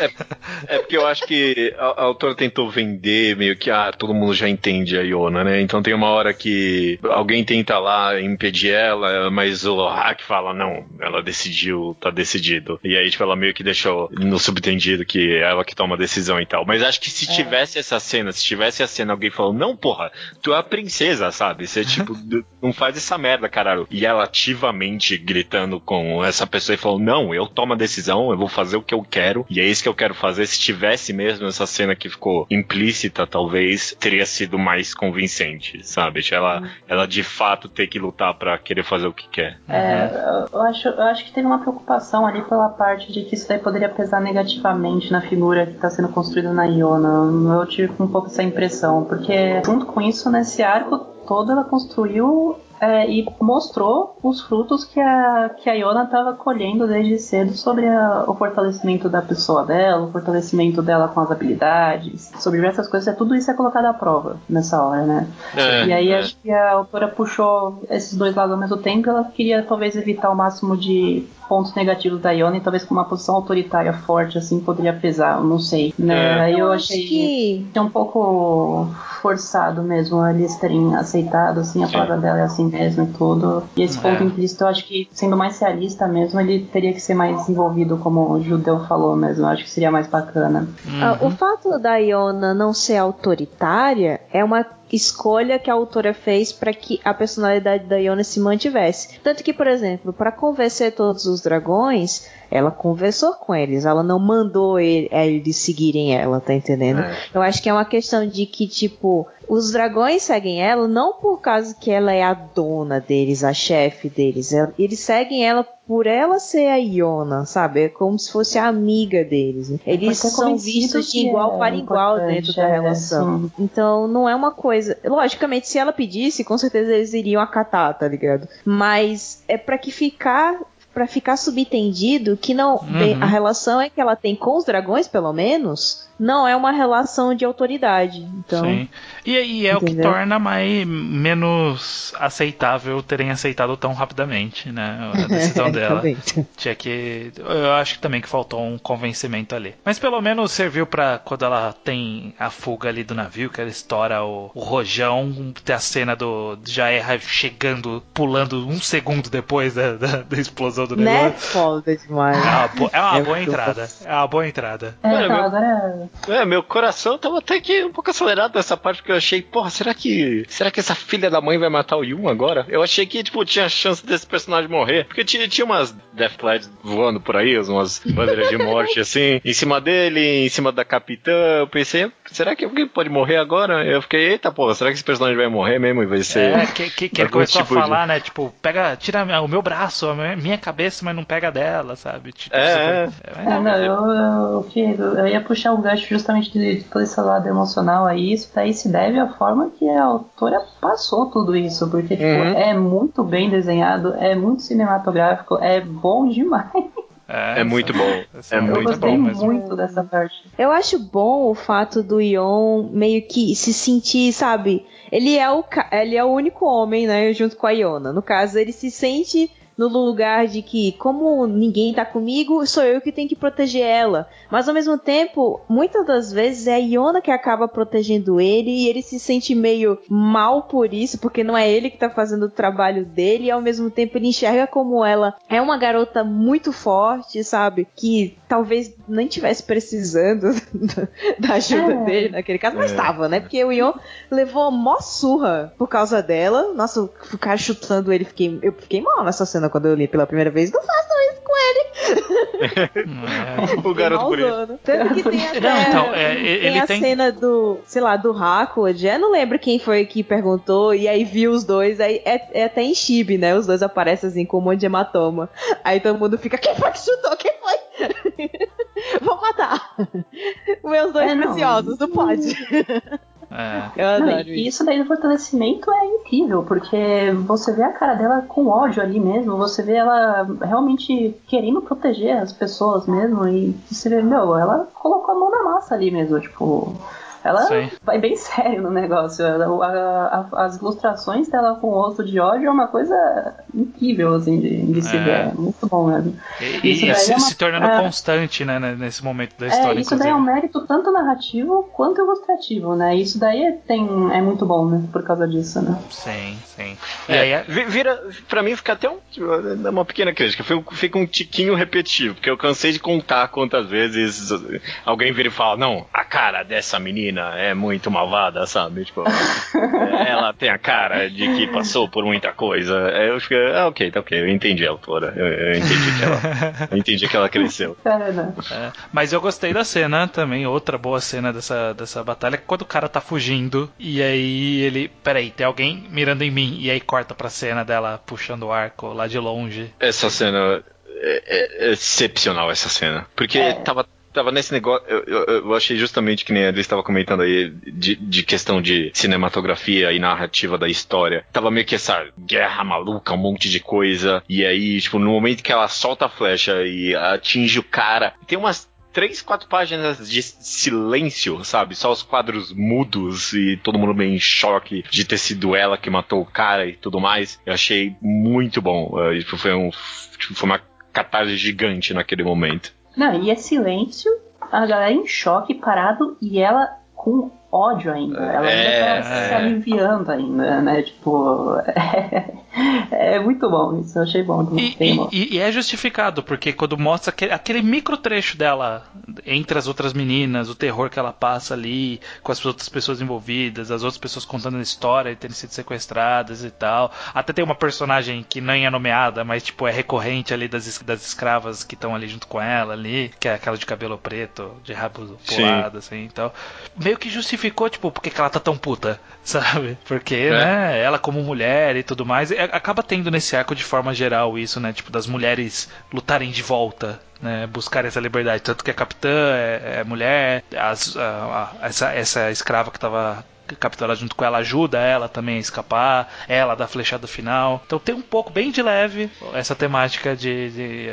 É, é porque eu acho que a, a, autora tentou vender meio que, ah, todo mundo já entende a Iona, né? Então tem uma hora que alguém tenta lá impedir ela, mas o Hack fala, não, ela decidiu, tá decidido. E aí, tipo, ela meio que deixou no subtendido que é ela que toma a decisão e tal. Mas acho que se é. tivesse essa cena, se tivesse a cena, alguém falou, não, porra, tu é a princesa, sabe? Você, tipo, não faz essa merda, caralho. E ela ativamente gritando com essa pessoa e falou, não, eu tomo a decisão, eu vou fazer o que eu quero, e é isso que eu quero fazer. Se tivesse mesmo essa cena que ficou implícita, talvez, teria sido mais convincente, sabe? Ela, uhum. ela de fato ter que lutar para querer fazer o que quer. É, eu acho, eu acho que teve uma preocupação ali pela parte de que isso daí poderia pesar negativamente na figura que está sendo construída na Iona. Eu tive um pouco essa impressão, porque junto com isso, nesse arco todo, ela construiu é, e mostrou os frutos que a, que a Iona estava colhendo desde cedo sobre a, o fortalecimento da pessoa dela, o fortalecimento dela com as habilidades, sobre diversas coisas. É, tudo isso é colocado à prova nessa hora, né? É, e aí é. acho que a autora puxou esses dois lados ao mesmo tempo. Ela queria talvez evitar o máximo de pontos negativos da Iona e talvez com uma posição autoritária forte assim poderia pesar, eu não sei. Né? Aí eu, eu achei que... que é um pouco forçado mesmo eles terem aceitado assim a palavra dela é assim mesmo e tudo. E esse ponto é. implícito eu acho que sendo mais realista mesmo, ele teria que ser mais envolvido como o judeu falou mesmo. Eu acho que seria mais bacana. Uhum. o fato da Iona não ser autoritária é uma escolha que a autora fez para que a personalidade da Iona se mantivesse. Tanto que, por exemplo, para convencer todos os dragões, ela conversou com eles, ela não mandou ele, é, eles seguirem ela, tá entendendo? É. Eu acho que é uma questão de que, tipo, os dragões seguem ela não por causa que ela é a dona deles, a chefe deles. Eles seguem ela por ela ser a Iona, sabe? É como se fosse a amiga deles. Eles são vistos de igual é para igual dentro da é, relação. então não é uma coisa. Logicamente, se ela pedisse, com certeza eles iriam acatar, tá ligado? Mas é para que ficar para ficar subentendido que não uhum. a relação é que ela tem com os dragões, pelo menos, não é uma relação de autoridade. Então, Sim. E, e é entendeu? o que torna mais menos aceitável terem aceitado tão rapidamente, né? A decisão dela. Tinha que. Eu acho que também que faltou um convencimento ali. Mas pelo menos serviu para quando ela tem a fuga ali do navio, que ela estoura o, o rojão, ter a cena do Jaerra chegando, pulando um segundo depois da, da, da explosão do né? negócio. Né? Foda demais. É uma, bo é uma é boa entrada. É uma boa entrada. É, Mano, agora é, meu coração tava até que um pouco acelerado nessa parte, porque eu achei, porra, será que. Será que essa filha da mãe vai matar o Yun agora? Eu achei que, tipo, tinha chance desse personagem morrer. Porque tinha, tinha umas Deathclads voando por aí, umas bandeiras de morte, assim, em cima dele, em cima da capitã. Eu pensei, será que alguém pode morrer agora? Eu fiquei, eita, porra, será que esse personagem vai morrer mesmo e vai ser. É, que, que, que ele começou tipo a falar, de... né? Tipo, pega, tira o meu braço, a minha cabeça, mas não pega dela, sabe? Tipo, é, super... é. é, não, eu, eu, eu, ia puxar o gancho justamente de, de todo esse lado emocional aí. Isso daí se deve à forma que a autora passou tudo isso, porque tipo, uhum. é muito bem desenhado, é muito cinematográfico, é bom demais. É, é muito bom. É eu muito gostei bom muito dessa parte. Eu acho bom o fato do Ion meio que se sentir, sabe? Ele é o, ele é o único homem, né, junto com a Iona. No caso, ele se sente no lugar de que, como ninguém tá comigo, sou eu que tenho que proteger ela. Mas ao mesmo tempo, muitas das vezes é a Iona que acaba protegendo ele e ele se sente meio mal por isso, porque não é ele que tá fazendo o trabalho dele, e ao mesmo tempo ele enxerga como ela é uma garota muito forte, sabe? Que talvez nem tivesse precisando da ajuda é. dele naquele caso, mas estava, é. né? Porque o Ion levou mó surra por causa dela. Nossa, ficar chutando ele, fiquei, eu fiquei mal nessa cena quando eu li pela primeira vez. Não façam isso com ele. É. o garoto bonito. Tanto que tem até não, então, é, tem a tem... cena do, sei lá, do Hackwood. Eu não lembro quem foi que perguntou, e aí viu os dois. Aí é, é até em Chibi, né? Os dois aparecem assim com um monte de hematoma. Aí todo mundo fica, quem foi que chutou? Quem foi? Vou matar. Meus dois é, preciosos, não, não pode. É. Eu adoro não, isso. isso daí do fortalecimento é incrível, porque você vê a cara dela com ódio ali mesmo, você vê ela realmente querendo proteger as pessoas mesmo, e você vê, meu, ela colocou a mão na massa ali mesmo, tipo. Ela Sim. vai bem sério no negócio. Ela- a- a- as ilustrações dela com o rosto de ódio é uma coisa incrível, assim, de, de se É. ver. Muito bom mesmo. E, Isso e daí se, é uma- se tornando é. constante, né, né, nesse momento da É, história, isso daí é um inclusive. mérito tanto narrativo quanto ilustrativo, né? Isso daí é, tem, é muito bom, né? Por causa disso, né? Sim, sim. E É, aí, é- vi- vira, pra mim fica até um, uma pequena crítica, fica um tiquinho repetitivo, porque eu cansei de contar quantas vezes alguém vira e fala, não, a cara dessa menina é muito malvada, sabe? Tipo, é, ela tem a cara de que passou por muita coisa. Aí eu fico, ah, ok, tá ok, eu entendi a autora, eu, eu entendi que ela, eu entendi que ela cresceu. É, né? É, mas eu gostei da cena também, outra boa cena dessa, dessa batalha, é quando o cara tá fugindo e aí ele, peraí, tem alguém mirando em mim, e aí corta pra cena dela puxando o arco lá de longe. Essa cena é, é excepcional essa cena. Porque É. tava, tava nesse negócio. Eu, eu, eu achei justamente que nem a estava comentando aí de, de questão de cinematografia e narrativa da história. Tava meio que essa guerra maluca, um monte de coisa. E aí, tipo, no momento que ela solta a flecha e atinge o cara, tem umas. Três, quatro páginas de silêncio, sabe? Só os quadros mudos e todo mundo meio em choque de ter sido ela que matou o cara e tudo mais. Eu achei muito bom. Tipo, foi, um, tipo, foi uma catarse gigante naquele momento. Não, e é silêncio, a galera em choque, parado, e ela com ódio ainda. Ela ainda É, tá é. se aliviando ainda, né? Tipo. É, é muito bom isso, eu achei bom. E, bom. e- e é justificado, porque quando mostra aquele, aquele micro trecho dela entre as outras meninas, o terror que ela passa ali, com as outras pessoas envolvidas, as outras pessoas contando a história e terem sido sequestradas e tal. Até tem uma personagem que nem é nomeada, mas tipo, é recorrente ali das, das escravas que estão ali junto com ela ali, que é aquela de cabelo preto, de rabo Sim. pulado, assim, então. Meio que justificou, tipo, por que que ela tá tão puta, sabe? Porque, É. né, ela como mulher e tudo mais, acaba tendo nesse arco de forma geral isso, né? Tipo, das mulheres lutarem de volta, né? Buscarem essa liberdade. Tanto que a capitã é, é mulher, as- a- a- essa, essa escrava que tava capturada junto com ela ajuda ela também a escapar, ela dá a flechada final. Então tem um pouco bem de leve essa temática de, de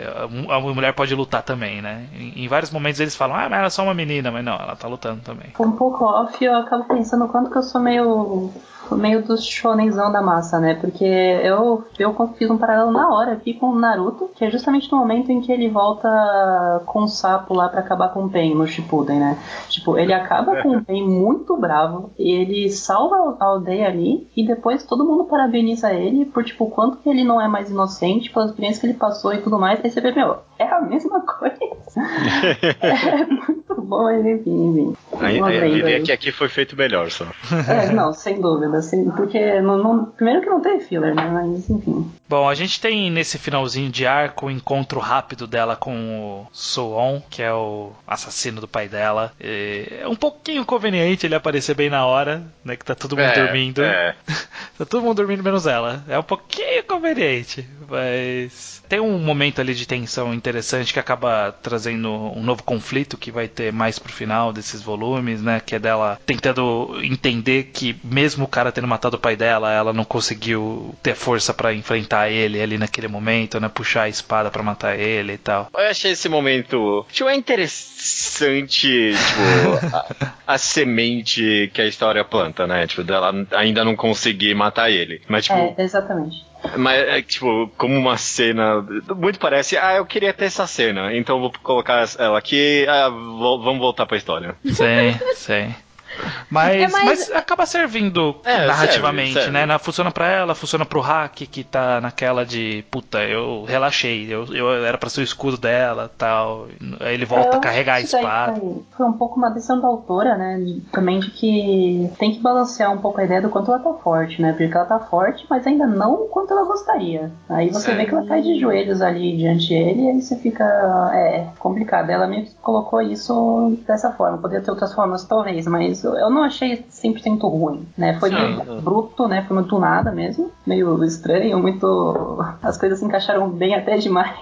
a, mulher pode lutar também, né? Em, em vários momentos eles falam, ah, mas ela é só uma menina, mas não, ela tá lutando também. Um pouco off, eu acabo pensando quanto que eu sou meio. Meio do shonenzão da massa, né? Porque eu, eu fiz um paralelo na hora aqui com o Naruto, que é justamente no momento em que ele volta com o sapo lá pra acabar com o Pen no Shippuden, né? Tipo, ele acaba com o Pen muito bravo, ele salva a aldeia ali e depois todo mundo parabeniza ele por, tipo, o quanto que ele não é mais inocente pelas experiências que ele passou e tudo mais. Aí você vê, meu, é a mesma coisa. é muito bom, mas enfim, enfim. Aí, aí, eu diria que aqui foi feito melhor só. É, não, sem dúvida. Sem, porque não, não- primeiro que não teve filler, né? Mas enfim. Bom, a gente tem nesse finalzinho de arco o encontro rápido dela com o Suon, que é o assassino do pai dela. E é um pouquinho conveniente ele aparecer bem na hora, né? Que tá todo mundo É, dormindo. é. tá todo mundo dormindo menos ela. É um pouquinho conveniente, mas tem um momento ali de tensão interessante que acaba trazendo um novo conflito que vai ter mais pro final desses volumes, né? Que é dela tentando entender que mesmo o cara tendo matado o pai dela, ela não conseguiu ter força pra enfrentar ele ali naquele momento, né? Puxar a espada pra matar ele e tal. Eu achei esse momento. Tipo, é interessante, tipo, a, a semente que a história planta, né? Tipo, dela ainda não conseguir matar ele. Mas, tipo, É, exatamente. mas, é, tipo, como uma cena. Muito parece, ah, eu queria ter essa cena, então vou colocar ela aqui, ah, vamos voltar pra história. Sim, sim. Mas, É, mas- mas acaba servindo É, narrativamente, serve, serve. né? Na- Funciona pra ela, funciona pro hack que tá naquela de puta, eu relaxei, eu, eu era pra ser o escudo dela tal. Aí ele volta Eu a carregar a espada. Foi, foi um pouco uma decisão da autora, né? de- também de que tem que balancear um pouco a ideia do quanto ela tá forte, né? Porque ela tá forte, mas ainda não o quanto ela gostaria. Aí você Sim. vê que ela cai de joelhos ali diante dele e aí você fica. É complicado. Ela meio que colocou isso dessa forma. Poderia ter outras formas, talvez, mas eu eu não achei 100% ruim, né? Foi meio bruto, né? Foi muito nada mesmo. Meio estranho, muito. As coisas se encaixaram bem até demais.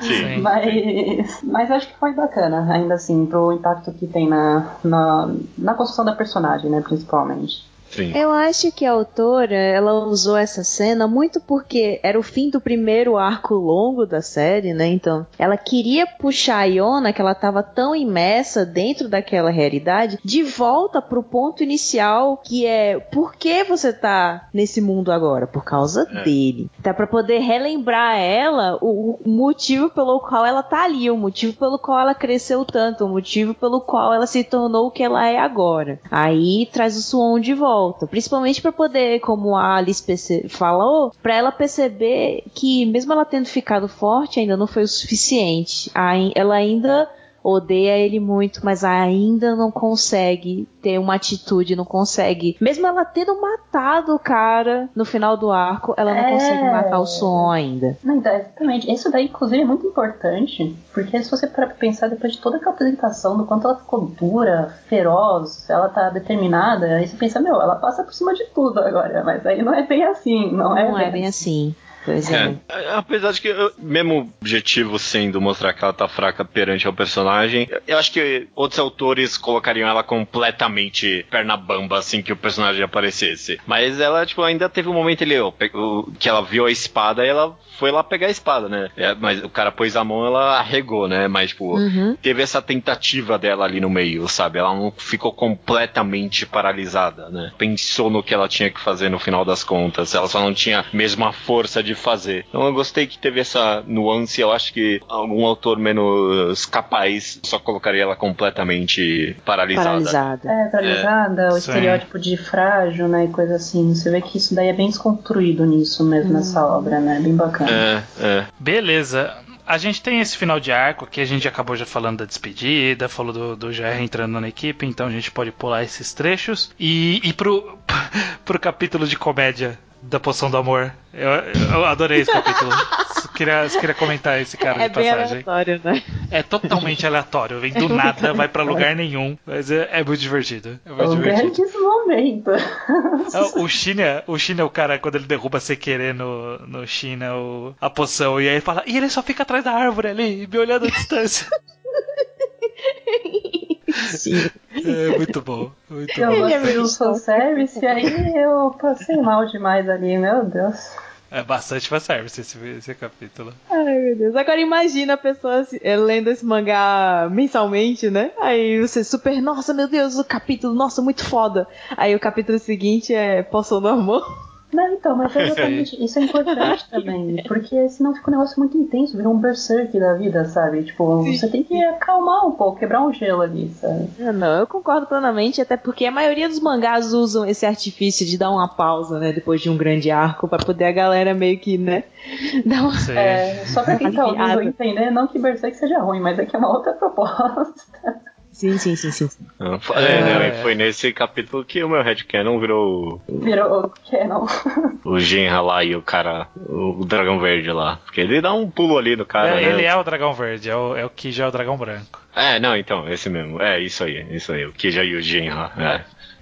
Sim. Mas, mas acho que foi bacana, ainda assim, pro impacto que tem na, na, na construção da personagem, né, principalmente. Sim. Eu acho que a autora, ela usou essa cena muito porque era o fim do primeiro arco longo da série, né? Então, ela queria puxar a Iona, que ela tava tão imersa dentro daquela realidade, de volta pro ponto inicial, que é por que você tá nesse mundo agora? Por causa É. dele. Tá pra poder relembrar ela o, o motivo pelo qual ela tá ali, o motivo pelo qual ela cresceu tanto, o motivo pelo qual ela se tornou o que ela é agora. Aí traz o Swan de volta, principalmente pra poder, como a Alice falou, pra ela perceber que mesmo ela tendo ficado forte, ainda não foi o suficiente. Ela ainda odeia ele muito, mas ainda não consegue ter uma atitude, não consegue. Mesmo ela tendo matado o cara no final do arco, ela não É. consegue matar o som ainda. Não, então, exatamente. Isso daí, inclusive, é muito importante, porque se você parar pra pensar depois de toda aquela apresentação, do quanto ela ficou dura, feroz, ela tá determinada, aí você pensa, meu, ela passa por cima de tudo agora, mas aí não é bem assim, não, Não é bem assim. Pois é. É, apesar de que, eu- mesmo o objetivo sendo mostrar que ela tá fraca perante ao personagem, eu acho que outros autores colocariam ela completamente perna bamba assim que o personagem aparecesse. Mas ela, tipo, ainda teve um momento ali, ó, o- que ela viu a espada e ela foi lá pegar a espada, né? É, mas o cara pôs a mão ela arregou, né? Mas, tipo, Uhum. teve essa tentativa dela ali no meio, sabe? Ela não ficou completamente paralisada, né? Pensou no que ela tinha que fazer no final das contas. Ela só não tinha a força de fazer. Então eu gostei que teve essa nuance. Eu acho que algum autor menos capaz só colocaria ela completamente paralisada. Paralisada. É, paralisada, o Sim. estereótipo de frágil, né, e coisa assim. Você vê que isso daí é bem desconstruído nisso mesmo, nessa obra, né? Bem bacana. É, é. Beleza. A gente tem esse final de arco que a gente acabou já falando da despedida, falou do, do JR entrando na equipe, então a gente pode pular esses trechos e ir pro, pro capítulo de comédia da Poção do Amor. Eu, eu adorei esse capítulo. Queria, queria comentar esse cara É de bem passagem. aleatório, né? É totalmente aleatório, vem do nada, vai pra lugar nenhum, mas é, é muito divertido. É É muito um divertido. momento. É, O China, o China é o cara quando ele derruba sem querer no, no China o, a poção. E aí ele fala, e ele só fica atrás da árvore ali, me olhando à distância. Sim. É muito bom. Muito Eu bom. Ele gostei do fanservice, e aí eu passei mal demais ali, meu Deus. É bastante fanservice esse, esse capítulo. Ai, meu Deus. Agora imagina a pessoa eh, lendo esse mangá mensalmente, né? Aí você super, nossa, meu Deus, o capítulo, nossa, muito foda. Aí o capítulo seguinte é Poção do Amor. Não, então, mas é exatamente, isso é importante também, porque senão fica um negócio muito intenso, vira um berserk da vida, sabe? Tipo, Sim. você tem que acalmar um pouco, quebrar um gelo ali, sabe? Ah, Não, eu concordo plenamente, até porque a maioria dos mangás usam esse artifício de dar uma pausa, né? Depois de um grande arco, pra poder a galera meio que, né? Dar uma... É, só pra quem tá ouvindo entender, não que berserk seja ruim, mas é que é uma outra proposta. Sim, sim, sim, sim. sim. É, não, e foi nesse capítulo que o meu headcanon virou Virou o Canon. o Genra lá e o cara, o dragão verde lá. Porque ele dá um pulo ali no cara, É, né? ele é o dragão verde, é o, é o que já é o dragão branco. É, não, então, esse mesmo. É, isso aí, isso aí. O Kija e o Genra.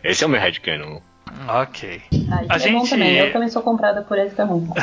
É. Esse é o meu headcanon. Ok. Ah, A é bom gente- também, eu também sou comprada por esse também.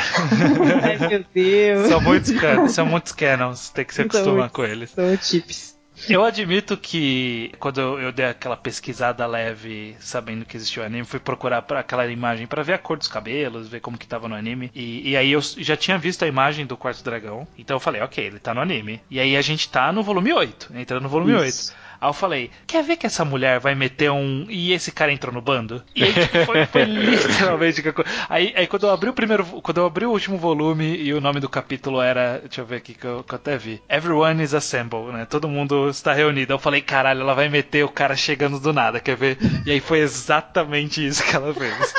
Ai, meu Deus. São muitos, can são muitos canons, tem que se São acostumar com eles. São chips. Eu admito que quando eu, dei aquela pesquisada leve, sabendo que existia o anime, fui procurar pra aquela imagem pra ver a cor dos cabelos, ver como que tava no anime. E, e aí eu já tinha visto a imagem do quarto dragão. Então eu falei, ok, ele tá no anime. E aí a gente tá no volume 8, entrando no volume Isso. 8. Aí eu falei, quer ver que essa mulher vai meter um. E esse cara entrou no bando? E aí tipo, foi, foi literalmente. que eu- Aí, aí quando eu abri o primeiro. Quando eu abri o último volume e o nome do capítulo era. Deixa eu ver aqui que eu, que eu até vi. Everyone is assembled, né? Todo mundo está reunido. Eu falei, caralho, ela vai meter o cara chegando do nada, quer ver? E aí foi exatamente isso que ela fez.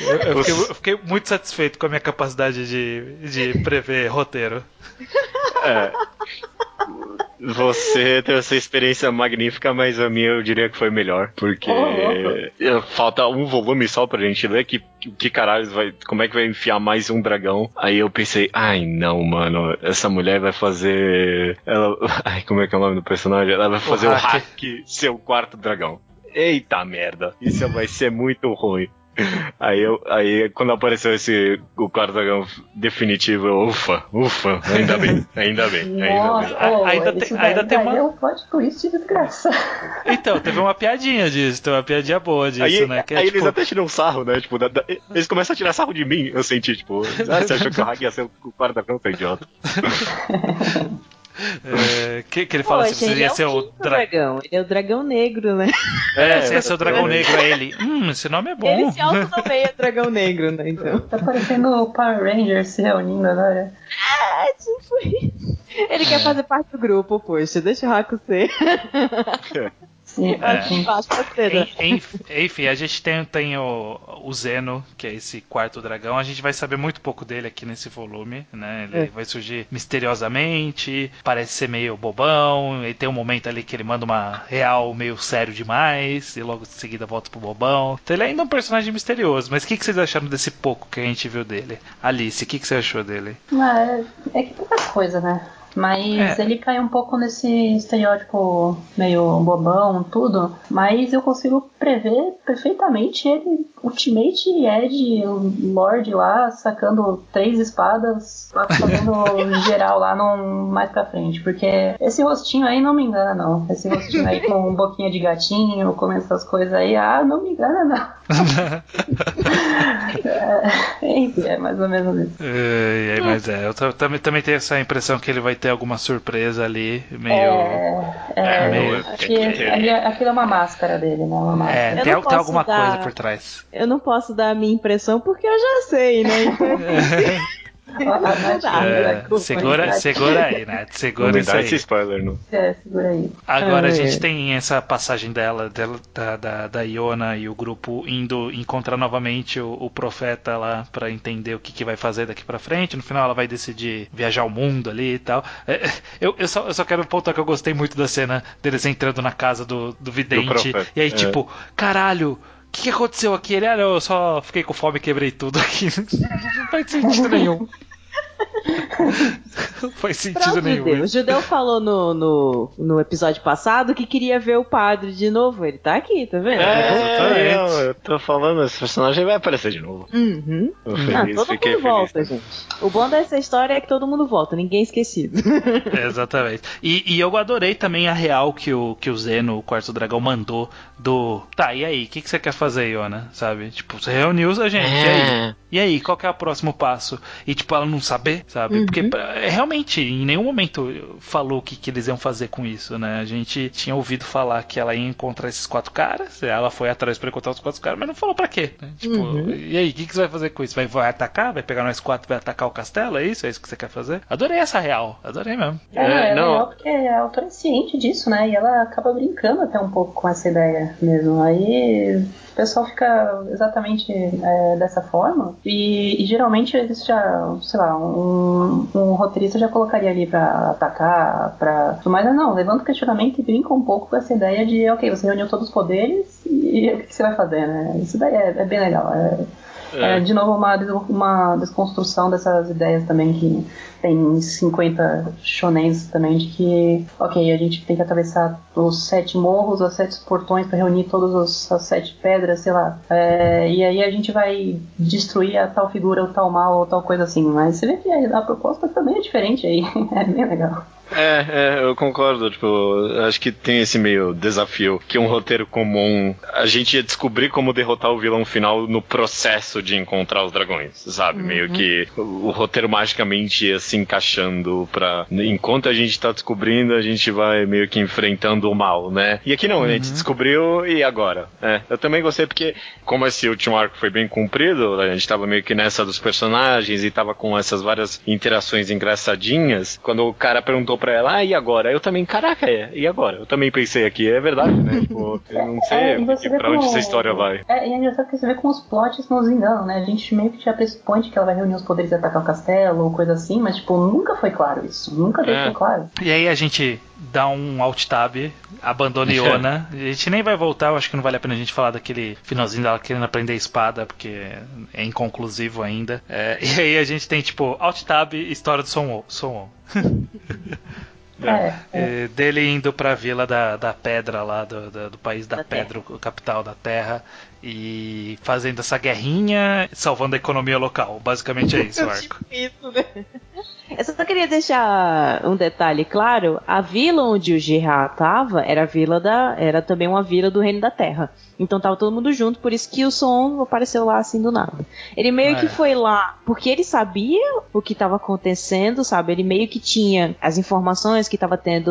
Eu, eu fiquei, eu fiquei muito satisfeito com a minha capacidade de, de prever roteiro. É. Você teve essa experiência magnífica, mas a minha eu diria que foi melhor. Porque Oh, falta um volume só pra gente ler. Que, que caralho vai. Como é que vai enfiar mais um dragão? Aí eu pensei, ai não, mano, essa mulher vai fazer. Ela. Ai, como é que é o nome do personagem? Ela vai fazer o hack. hack, ser o quarto dragão. Eita merda, isso vai ser muito ruim. Aí, eu, aí quando apareceu esse o quarto dragão definitivo, eu, ufa, ufa, ainda bem, ainda bem, ainda bem. oh, Ainda tem- ainda uma- É um plot twist de desgraça. Então, teve uma piadinha disso, tem uma piadinha boa disso, Aí, né? Que é, aí tipo, eles até tiram sarro, né? Tipo, da- da- eles começam a tirar sarro de mim, eu senti, tipo, ah, você achou que o Hag ia ser o quarto dragão, seu idiota. É, que, que ele fala assim, Poxa, você ele ia é o ser o quinto dragão. dragão. Ele é o dragão negro, né? É, você ia ser o dragão negro, aí ele. Hum, esse nome é bom. Ele se autonomeia dragão negro, né? Então. Tá parecendo o Power Rangers se reunindo agora. É, tipo isso. Ele quer fazer parte do grupo, poxa. Deixa o Raku ser. Sim, É. en- Enfim, a gente tem, tem o, o Zeno, que é esse quarto dragão. A gente vai saber muito pouco dele aqui nesse volume, né? Ele É. vai surgir misteriosamente, parece ser meio bobão. E tem um momento ali que ele manda uma real meio sério demais, e logo em seguida volta pro bobão. Então ele é ainda um personagem misterioso. Mas o que, que vocês acharam desse pouco que a gente viu dele? Alice, o que, que você achou dele? Ah, é, é que pouca coisa, né? Mas É. ele cai um pouco nesse estereótipo meio bobão, tudo. Mas eu consigo prever perfeitamente ele, Ultimate Ed, o Lorde lá, sacando três espadas, fazendo geral lá no, mais pra frente. Porque esse rostinho aí não me engana, não. Esse rostinho aí com boquinha de gatinho, comendo essas coisas aí, ah, não me engana, não. é, enfim, é mais ou menos isso. É, é, mas é, eu ta- também, também tenho essa impressão que ele vai ter alguma surpresa ali, meio. É, é, É, meio- que ali- aquilo é uma máscara dele, né? Uma máscara. É, Eu tem, tem alguma dar- coisa por trás. Eu não posso dar a minha impressão porque eu já sei, né? Então, É, segura, segura aí, Nath. Não Segura isso aí. esse spoiler, não. É, segura aí. Agora a É. gente tem essa passagem dela, dela da, da, da Iona e o grupo indo encontrar novamente o, o profeta lá pra entender o que, que vai fazer daqui pra frente. No final ela vai decidir viajar o mundo ali e tal. É, eu, eu, só, eu só quero pontuar que eu gostei muito da cena deles entrando na casa do, do vidente. profeta, e aí, é. tipo, caralho. O que, que aconteceu aqui? Ele, ah, não, eu só fiquei com fome e quebrei tudo aqui. Não faz sentido nenhum. Não faz sentido Pronto, nenhum. judeu. O judeu falou no, no, no episódio passado que queria ver o padre de novo. Ele tá aqui, tá vendo? exatamente. É, eu, eu tô falando, esse personagem vai aparecer de novo. Uhum. Eu Ah, feliz, todo fiquei mundo feliz. volta, gente. O bom dessa história é que todo mundo volta, ninguém é esquecido. Exatamente. E, e eu adorei também a real que o, que o Zeno, o quarto dragão, mandou do. Tá, e aí? O que, que você quer fazer, Iona? Sabe? Tipo, você reuniu a gente, e aí? E aí, qual que é o próximo passo? E tipo, ela não saber, sabe? Uhum. Porque é, realmente, em nenhum momento falou o que, que eles iam fazer com isso, né? A gente tinha ouvido falar que ela ia encontrar esses quatro caras, ela foi atrás pra encontrar os quatro caras, mas não falou pra quê, né? Tipo, Uhum. e aí, o que, que você vai fazer com isso? Vai, vai atacar? Vai pegar nós quatro e vai atacar o castelo? É isso? É isso que você quer fazer? Adorei essa real, adorei mesmo. É, não, é não. legal porque a autora é ciente disso, né? E ela acaba brincando até um pouco com essa ideia mesmo. Aí o pessoal fica exatamente é, dessa forma. E, e geralmente eles já, sei lá, um, um roteirista já colocaria ali pra atacar, pra. Mas não, levanta o questionamento e brinca um pouco com essa ideia de, ok, você reuniu todos os poderes e o que você vai fazer, né? Isso daí é, é bem legal. É, é, de novo, uma, uma desconstrução dessas ideias também que tem 50 shonens também de que, ok, a gente tem que atravessar os sete morros, os sete portões para reunir todas os- as sete pedras, sei lá. É, e aí a gente vai destruir a tal figura, ou tal mal, ou tal coisa assim. Mas você vê que a, proposta também é diferente aí. É bem legal. É, é, eu concordo. Tipo, acho que tem esse meio desafio que um roteiro comum a gente ia descobrir como derrotar o vilão final no processo de encontrar os dragões, sabe? Meio que o, o roteiro magicamente ia se encaixando pra. Enquanto a gente tá descobrindo, a gente vai meio que enfrentando o mal, né? E aqui não, a gente descobriu e agora? É, eu também gostei porque, como esse último arco foi bem cumprido, a gente tava meio que nessa dos personagens e tava com essas várias interações engraçadinhas. Quando o cara perguntou pra ela, ah, e agora? Eu também, caraca, é, e agora? Eu também pensei aqui, é verdade, né? Tipo, eu não sei É, pra onde como- essa história vai. É, e é engraçado que você vê como os plots nos enganam, né? A gente meio que já pressupõe que ela vai reunir os poderes e atacar o castelo ou coisa assim, mas tipo, nunca foi claro isso. Nunca deixou É. claro. E aí a gente dá um alt tab, abandona Iona. A gente nem vai voltar, eu acho que não vale a pena a gente falar daquele finalzinho dela querendo aprender espada, porque é inconclusivo ainda. É, e aí a gente tem tipo alt tab, história do Son Son. É, É, dele indo pra vila da, da pedra lá, do, do, do país da, Da pedra, o capital da terra, e fazendo essa guerrinha, salvando a economia local. Basicamente é isso o arco. Isso, né? Eu só queria deixar um detalhe claro: a vila onde o Gerard tava era a vila da. era também uma vila do Reino da Terra. Então tava todo mundo junto, por isso que o som apareceu lá assim do nada. Ele meio É. que foi lá porque ele sabia o que tava acontecendo, sabe? Ele meio que tinha as informações que tava tendo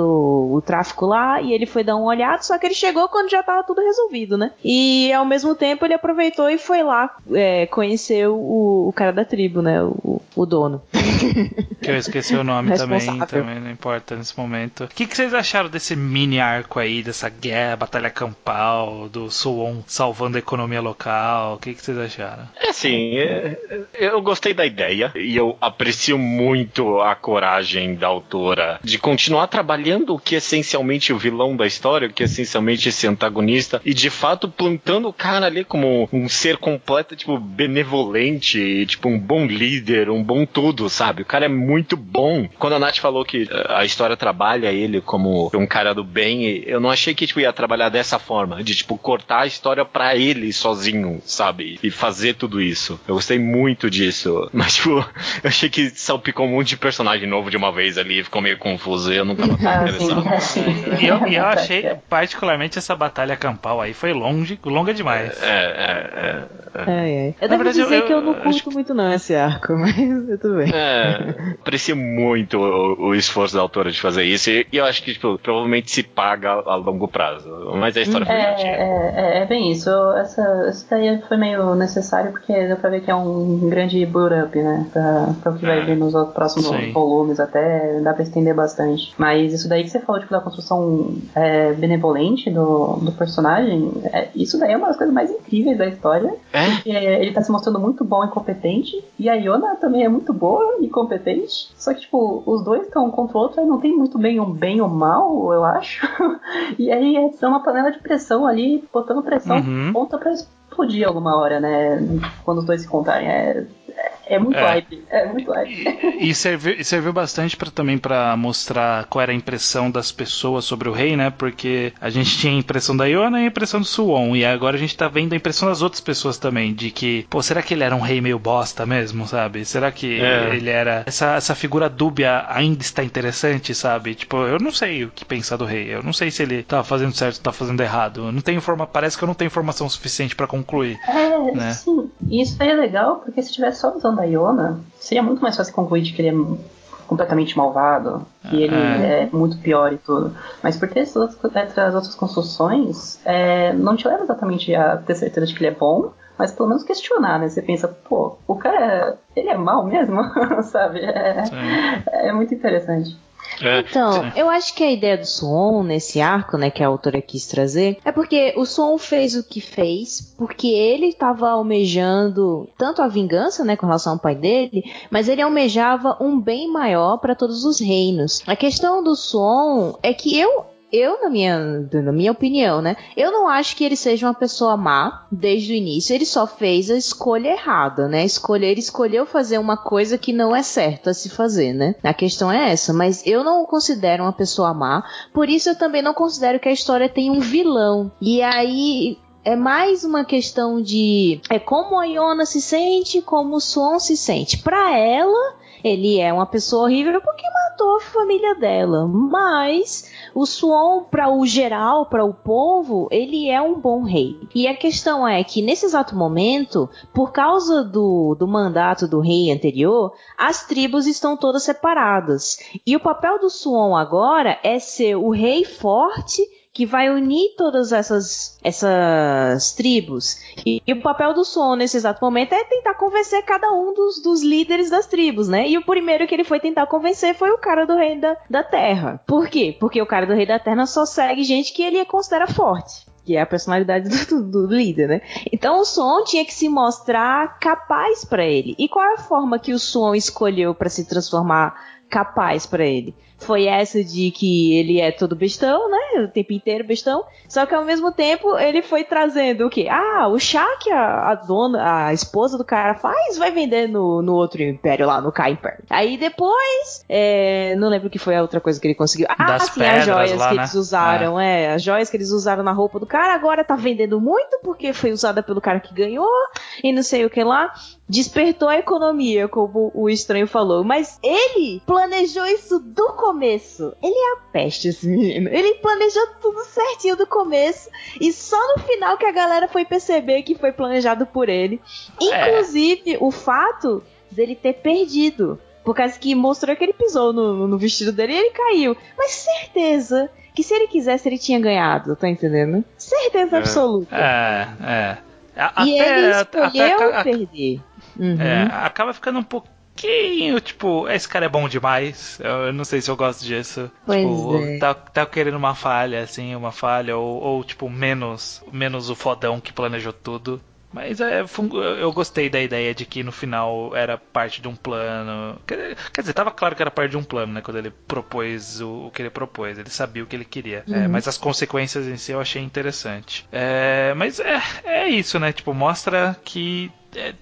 o tráfico lá e ele foi dar uma olhada, só que ele chegou quando já tava tudo resolvido, né? E ao mesmo tempo ele aproveitou e foi lá é, conhecer o, o cara da tribo, né? O, o dono. Que eu esqueci o nome também, também não importa nesse momento. O que, que vocês acharam desse mini arco aí, dessa guerra, batalha campal, do Suwon salvando a economia local? O que, que vocês acharam? É assim, é, eu gostei da ideia e eu aprecio muito a coragem da autora de continuar trabalhando o que é essencialmente o vilão da história, o que é essencialmente esse antagonista, e de fato plantando o cara ali como um ser completo, tipo, benevolente, tipo, um bom líder, um bom tudo, sabe? O cara é muito bom. Quando a Nath falou que eh, a história trabalha ele como um cara do bem, eu não achei que tipo, ia trabalhar dessa forma, de tipo, cortar a história pra ele sozinho, sabe? E fazer tudo isso. Eu gostei muito disso. Mas, tipo, eu achei que salpicou um monte de personagem novo de uma vez ali, ficou meio confuso e eu não tava tão Ah, interessado. E eu, e eu achei, particularmente, essa batalha campal aí foi longe, longa demais. É, é, é. Ai, ai. Eu Na devo verdade, dizer eu- que eu não curto acho muito não esse arco, mas tudo bem. É, aprecio muito o, o esforço da autora de fazer isso e, e eu acho que tipo, provavelmente se paga a, a longo prazo. Mas a história foi É, divertida. é, é, é bem isso. Essa, essa daí foi meio necessário porque deu pra ver que é um grande build-up, né? Pra, pra o que vai É. vir nos outros próximos Sim. volumes, até dá pra estender bastante. Mas isso daí que você falou, tipo, da construção é, benevolente do, do personagem, é, isso daí é uma das coisas mais incríveis da história. É? Porque ele tá se mostrando muito bom e competente, e a Iona também é muito boa e competente. Só que, tipo, os dois estão um contra o outro, aí não tem muito bem um bem ou mal, eu acho. e aí é uma panela de pressão ali, botando pressão Uhum. ponta pra explodir alguma hora, né? Quando os dois se encontrarem. É, é, muito É. hype. É muito hype. E, e serviu, e serviu bastante pra, também pra mostrar qual era a impressão das pessoas sobre o rei, né? Porque a gente tinha a impressão da Iona e a impressão do Suwon. E agora a gente tá vendo a impressão das outras pessoas também. De que, pô, será que ele era um rei meio bosta mesmo, sabe? Será que É. ele era. Essa, essa figura dúbia ainda está interessante, sabe? Tipo, eu não sei o que pensar do rei. Eu não sei se ele tá fazendo certo ou tá fazendo errado. Eu não tenho informa Parece que eu não tenho informação suficiente pra concluir. É, Né? sim. E isso aí é legal, porque se tivesse só a visão da Iona, seria muito mais fácil concluir de que ele é completamente malvado, que ele É. é muito pior e tudo. Mas por ter essas outras, construções, é, não te leva exatamente a ter certeza de que ele é bom, mas pelo menos questionar, né? Você pensa, pô, o cara, ele é mal mesmo, sabe? É, é muito interessante. É. Então, eu acho que a ideia do Suon nesse arco, né, que a autora quis trazer, é porque o Suon fez o que fez, porque ele estava almejando tanto a vingança, né, com relação ao pai dele, mas ele almejava um bem maior para todos os reinos. A questão do Suon é que eu eu, na minha, na minha opinião, né? Eu não acho que ele seja uma pessoa má desde o início. Ele só fez a escolha errada, né? Escolher, ele escolheu fazer uma coisa que não é certa a se fazer, né? A questão é essa. Mas eu não o considero uma pessoa má. Por isso eu também não considero que a história tem um vilão. E aí é mais uma questão de é como a Iona se sente, como o Suon se sente. Para ela, ele é uma pessoa horrível porque matou a família dela. Mas o Suon, para o geral, para o povo, ele é um bom rei. E a questão é que nesse exato momento, por causa do, do mandato do rei anterior, as tribos estão todas separadas. E o papel do Suon agora é ser o rei forte que vai unir todas essas, essas tribos. E, e o papel do Suon nesse exato momento é tentar convencer cada um dos, dos líderes das tribos, né? E o primeiro que ele foi tentar convencer foi o cara do rei da, da terra. Por quê? Porque o cara do rei da terra só segue gente que ele considera forte. Que é a personalidade do, do, do líder, né? Então o Suon tinha que se mostrar capaz para ele. E qual é a forma que o Suon escolheu para se transformar capaz pra ele. Foi essa de que ele é todo bestão, né? O tempo inteiro bestão. Só que ao mesmo tempo ele foi trazendo o quê? Ah, o chá que a, a dona, a esposa do cara faz, vai vender no, no outro império lá, no K Império. Aí depois, é, não lembro o que foi a outra coisa que ele conseguiu. Ah, Das sim, as joias lá, que né? eles usaram, é. As joias que eles usaram na roupa do cara, agora tá vendendo muito porque foi usada pelo cara que ganhou e não sei o que lá. Despertou a economia, como o estranho falou. Mas ele planejou isso do começo. Ele é a peste, esse menino. Ele planejou tudo certinho do começo. E só no final que a galera foi perceber que foi planejado por ele. Inclusive, o fato dele ter perdido. Por causa que mostrou que ele pisou no, no vestido dele e ele caiu. Mas certeza que se ele quisesse, ele tinha ganhado, tá entendendo? Certeza É. absoluta. É, é. A- E até, ele até- escolheu até- perder. Uhum. É, acaba ficando um pouquinho, tipo, esse cara é bom demais. Eu, não sei se eu gosto disso. Pois tipo, é. tá, tá querendo uma falha, assim, uma falha, ou, ou, tipo, menos, menos o fodão que planejou tudo. Mas é, eu gostei da ideia de que no final era parte de um plano. Quer, quer dizer, tava claro que era parte de um plano, né? Quando ele propôs o, o que ele propôs. Ele sabia o que ele queria. É, mas as consequências em si eu achei interessante. É, mas é, é isso, né? Tipo, mostra que é,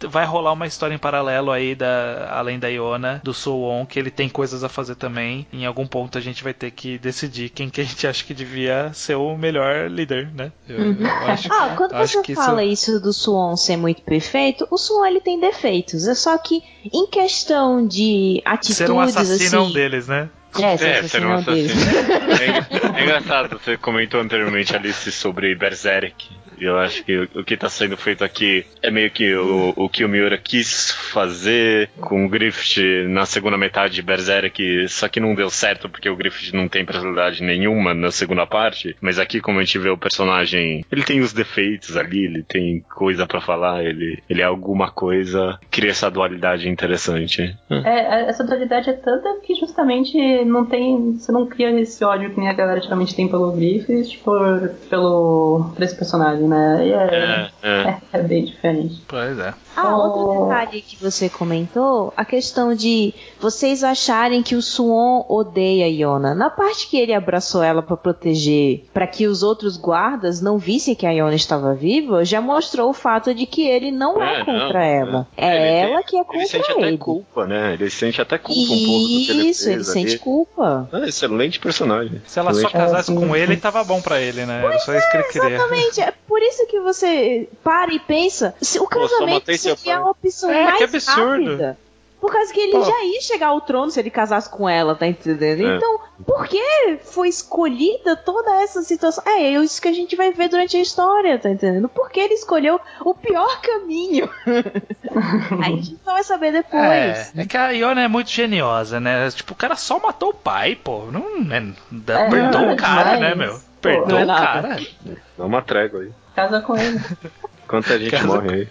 vai rolar uma história em paralelo aí da além da Iona, do Suwon, que ele tem coisas a fazer também. Em algum ponto a gente vai ter que decidir quem que a gente acha que devia ser o melhor líder, né? Eu, eu acho, Ah, quando acho você fala isso... do Suon ser muito perfeito, o Suon ele tem defeitos. É só que em questão de atitudes ser um assassino é um assim, deles, né? É, ser É, assassino ser um é um assassino. É, é engraçado, você comentou anteriormente, Alice, sobre Berserk. Eu acho que o, que está sendo feito aqui é meio que o, o que o Miura quis fazer com o Griffith na segunda metade de Berserk, só que não deu certo porque o Griffith não tem personalidade nenhuma na segunda parte. Mas aqui, como a gente vê o personagem, ele tem os defeitos ali, ele tem coisa pra falar, ele, ele é alguma coisa, cria essa dualidade interessante. É, essa dualidade é tanta que justamente não tem. Você não cria esse ódio que nem a galera geralmente tem pelo Griffith por, pelo, por esse personagem, né? E é, É, é. é, é bem diferente. Pois é. Ah, outro detalhe que você comentou, a questão de vocês acharem que o Suon odeia a Iona. Na parte que ele abraçou ela pra proteger, pra que os outros guardas não vissem que a Iona estava viva, já mostrou o fato de que ele não é, É, contra não, ela. é. É, Ele tem- ela que é Ele contra sente até ele. culpa, né? Ele sente até culpa um pouco do que ele Isso, ele sente ali. culpa. Ah, excelente personagem. Se ela só Excelente. casasse É, com ele, tava bom pra ele, né? Era só isso que ele queria. Exatamente, é por isso que você para e pensa, se o Pô, casamento seu seria a opção É, mais que absurdo. rápida. Por causa que ele Pô. já ia chegar ao trono se ele casasse com ela, tá entendendo? É. Então, por que foi escolhida toda essa situação? É, é isso que a gente vai ver durante a história, tá entendendo? Por que ele escolheu o pior caminho? a gente só vai saber É, depois. é que a Iona é muito geniosa, né? Tipo, o cara só matou o pai, pô. Não, né? É, perdoa não é o cara, demais. né, meu? Pô, Perdoa não é o cara. Dá uma trégua aí. Casa com ele. Quanta gente Casa morre aí.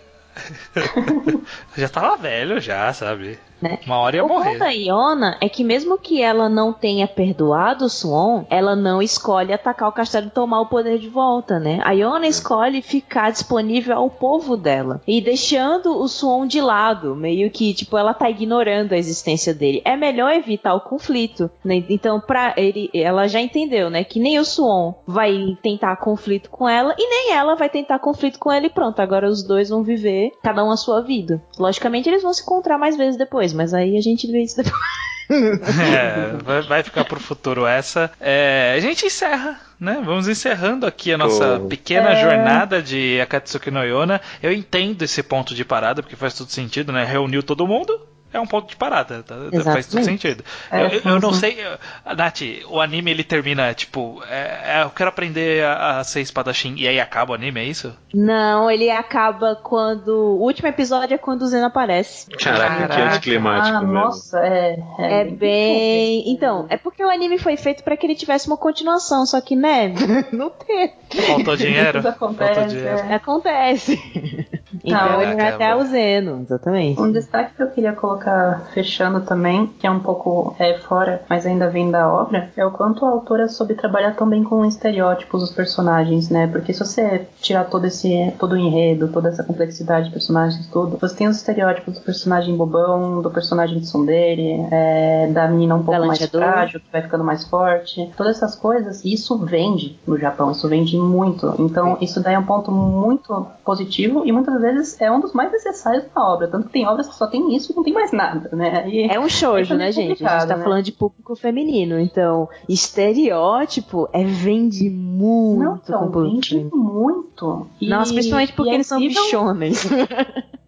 Já tava velho, já, sabe? Né? Uma hora ia O ponto morrer. da Iona é que mesmo que ela não tenha perdoado o Suon, ela não escolhe atacar o castelo e tomar o poder de volta, né? A Iona escolhe ficar disponível ao povo dela e deixando o Suon de lado, meio que tipo ela tá ignorando a existência dele. É melhor evitar o conflito, né? Então para ele, ela já entendeu, né, que nem o Suon vai tentar conflito com ela e nem ela vai tentar conflito com ele. Pronto, agora os dois vão viver cada um a sua vida. Logicamente eles vão se encontrar mais vezes depois, mas aí a gente vê isso depois. É, vai, vai ficar pro futuro essa. É, a gente encerra, né? Vamos encerrando aqui a nossa Pô. pequena É. jornada de Akatsuki no Yona. Eu entendo esse ponto de parada, porque faz todo sentido, né? Reuniu todo mundo. É um ponto de parada, tá? faz todo sentido. É, eu, eu- não sei, eu- Nath, o anime ele termina tipo, é, é, eu quero aprender a, a ser espadachim e aí acaba o anime, é isso? Não, ele acaba quando. O último episódio é quando o Zen aparece. Caraca, que Caraca. anticlimático ah, mesmo. nossa, é. É bem. Então, é porque o anime foi feito pra que ele tivesse uma continuação, só que, né? Não tem. Faltou dinheiro? Isso Faltou acontece. dinheiro. é. Acontece. Então Ah, ele vai até o Zeno, exatamente. Um destaque que eu queria colocar fechando também, que é um pouco é, fora, mas ainda vem da obra, é o quanto a autora soube trabalhar também com estereótipos dos personagens, né? Porque se você tirar todo esse todo o enredo, toda essa complexidade de personagens, tudo, você tem os estereótipos do personagem bobão, do personagem de tsundere, é, da menina um pouco mais frágil, que vai ficando mais forte, todas essas coisas, isso vende no Japão, isso vende muito. Então, isso daí é um ponto muito positivo e muitas vezes é um dos mais necessários na obra. Tanto que tem obras que só tem isso e não tem mais nada, né? E É um shoujo, é né, gente? A gente tá né? falando de público feminino, então estereótipo é vende muito não, então, vende muito. E- Nossa, principalmente porque é eles são bichones.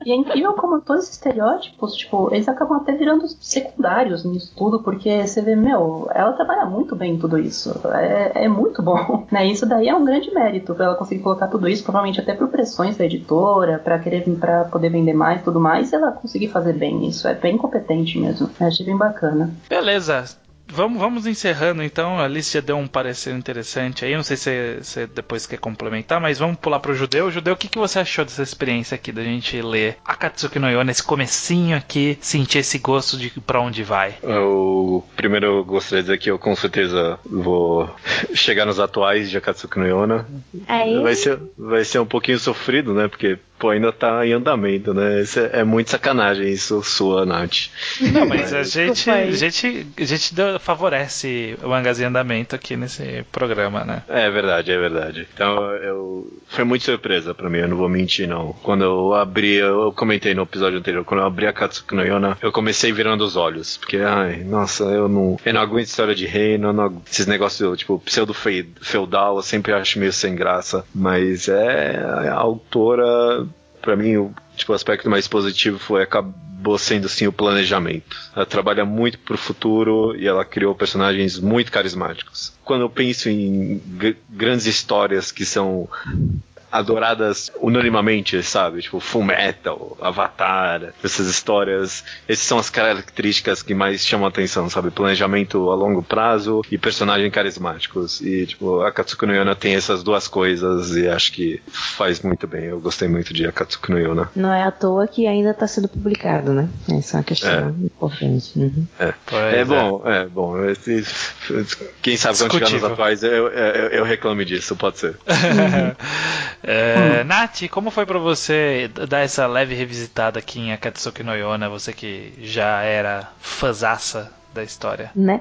E é incrível como todos esses estereótipos, tipo, eles acabam até virando secundários nisso tudo, porque você vê, meu, ela trabalha muito bem em tudo isso. É, é muito bom. Né? Isso daí é um grande mérito pra ela conseguir colocar tudo isso, provavelmente até por pressões da editora, pra querer para poder vender mais tudo mais, ela conseguir fazer bem isso. É bem competente mesmo. Eu achei bem bacana. Beleza. Vamos, vamos encerrando então. A Alice já deu um parecer interessante aí. Não sei se você depois quer complementar, mas vamos pular pro Judeu. Judeu, o que, que você achou dessa experiência aqui da gente ler Akatsuki no Yona, esse comecinho aqui, sentir esse gosto de pra onde vai? Eu, primeiro eu gostaria de dizer que eu com certeza vou chegar nos atuais de Akatsuki no Yona. Aí, Vai ser, vai ser um pouquinho sofrido, né? Porque, pô, ainda tá em andamento, né? Isso é, é muito sacanagem isso sua, Nath. Não, mas a gente, a gente, a gente deu- favorece o mangás em andamento aqui nesse programa, né? É verdade, é verdade. Então, eu foi muito surpresa pra mim, eu não vou mentir não. Quando eu abri, eu comentei no episódio anterior, quando eu abri a Katsuki no Yona, eu comecei virando os olhos, porque ai, nossa, eu não, eu não aguento história de reino, eu não esses negócios tipo pseudo fei- feudal, eu sempre acho meio sem graça, mas é a autora Pra mim, o tipo, aspecto mais positivo foi acabou sendo sim o planejamento. Ela trabalha muito pro futuro e ela criou personagens muito carismáticos. Quando eu penso em gr- grandes histórias que são adoradas unanimamente, sabe? Tipo Full Metal, Avatar, essas histórias. Essas são as características que mais chamam a atenção, sabe? Planejamento a longo prazo e personagens carismáticos. E, tipo, a Katsuki no Yona tem essas duas coisas e acho que faz muito bem. Eu gostei muito de Akatsuki no Yona. não é à toa que ainda tá sendo publicado, né? Essa é uma questão importante. Uhum. É, Pois é bom, é bom. Quem sabe quando chegar nos Discutível. atuais eu, eu, eu reclame disso, pode ser. É, Nath, como foi pra você dar essa leve revisitada aqui em Akatsuki no Yona, você que já era fãzaça da história? Né?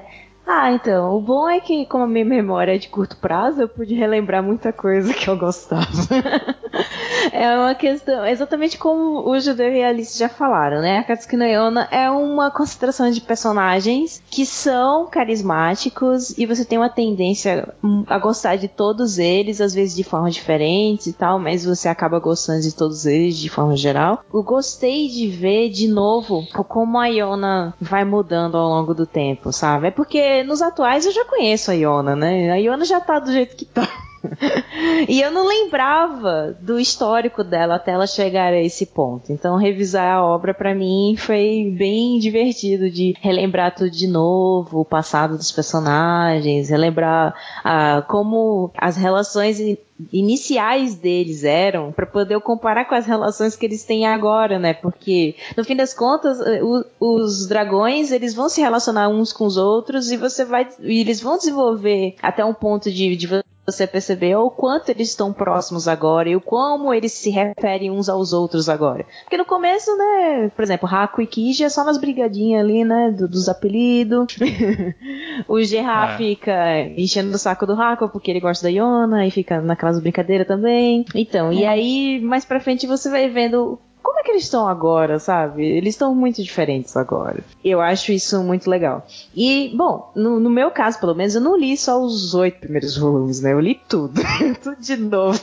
Ah, então, o bom é que, como a minha memória é de curto prazo, eu pude relembrar muita coisa que eu gostava. é uma questão, exatamente como o Judeu e a Alice já falaram, né? A Katsuki no Yona é uma concentração de personagens que são carismáticos e você tem uma tendência a gostar de todos eles, às vezes de forma diferente e tal, mas você acaba gostando de todos eles de forma geral. Eu gostei de ver de novo como a Iona vai mudando ao longo do tempo, sabe? É porque nos atuais eu já conheço a Iona, né? A Iona já tá do jeito que tá. e eu não lembrava do histórico dela até ela chegar a esse ponto. Então, revisar a obra pra mim foi bem divertido de relembrar tudo de novo, o passado dos personagens, relembrar ah, como as relações in- iniciais deles eram, pra poder comparar com as relações que eles têm agora, né? Porque no fim das contas, eh, o- os dragões eles vão se relacionar uns com os outros e você vai, e eles vão desenvolver até um ponto de, de você perceber o quanto eles estão próximos agora e o como eles se referem uns aos outros agora. Porque no começo, né, por exemplo, Haku e Kiji é só nas brigadinhas ali, né, do- dos apelidos. o Gerard É. fica enchendo o saco do Haku porque ele gosta da Yona e fica naquelas brincadeiras também. Então, e aí mais pra frente você vai vendo como é que eles estão agora, sabe? Eles estão muito diferentes agora. Eu acho isso muito legal. E, bom, no, no meu caso, pelo menos, eu não li só os oito primeiros volumes, né? Eu li tudo. tudo de novo.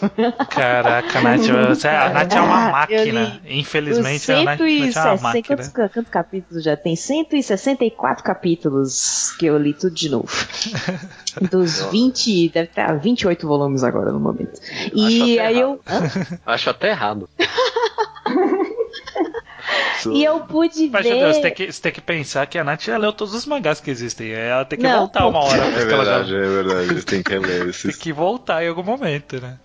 Caraca, Nath, você, a Nath é uma máquina. Infelizmente, a Nath, Nath é uma 160, máquina. quantos, quantos capítulos já tem? 164 capítulos que eu li tudo de novo. Dos 20, deve ter 28 volumes agora no momento. E aí eu. Acho até errado. E eu pude Mas, ver. meu Deus, você tem, que, você tem que pensar que a Nath já leu todos os mangás que existem. Ela tem que Não, voltar pô. uma hora. É porque ela já- verdade, é verdade. Tem que reler Tem esses. que voltar em algum momento, né?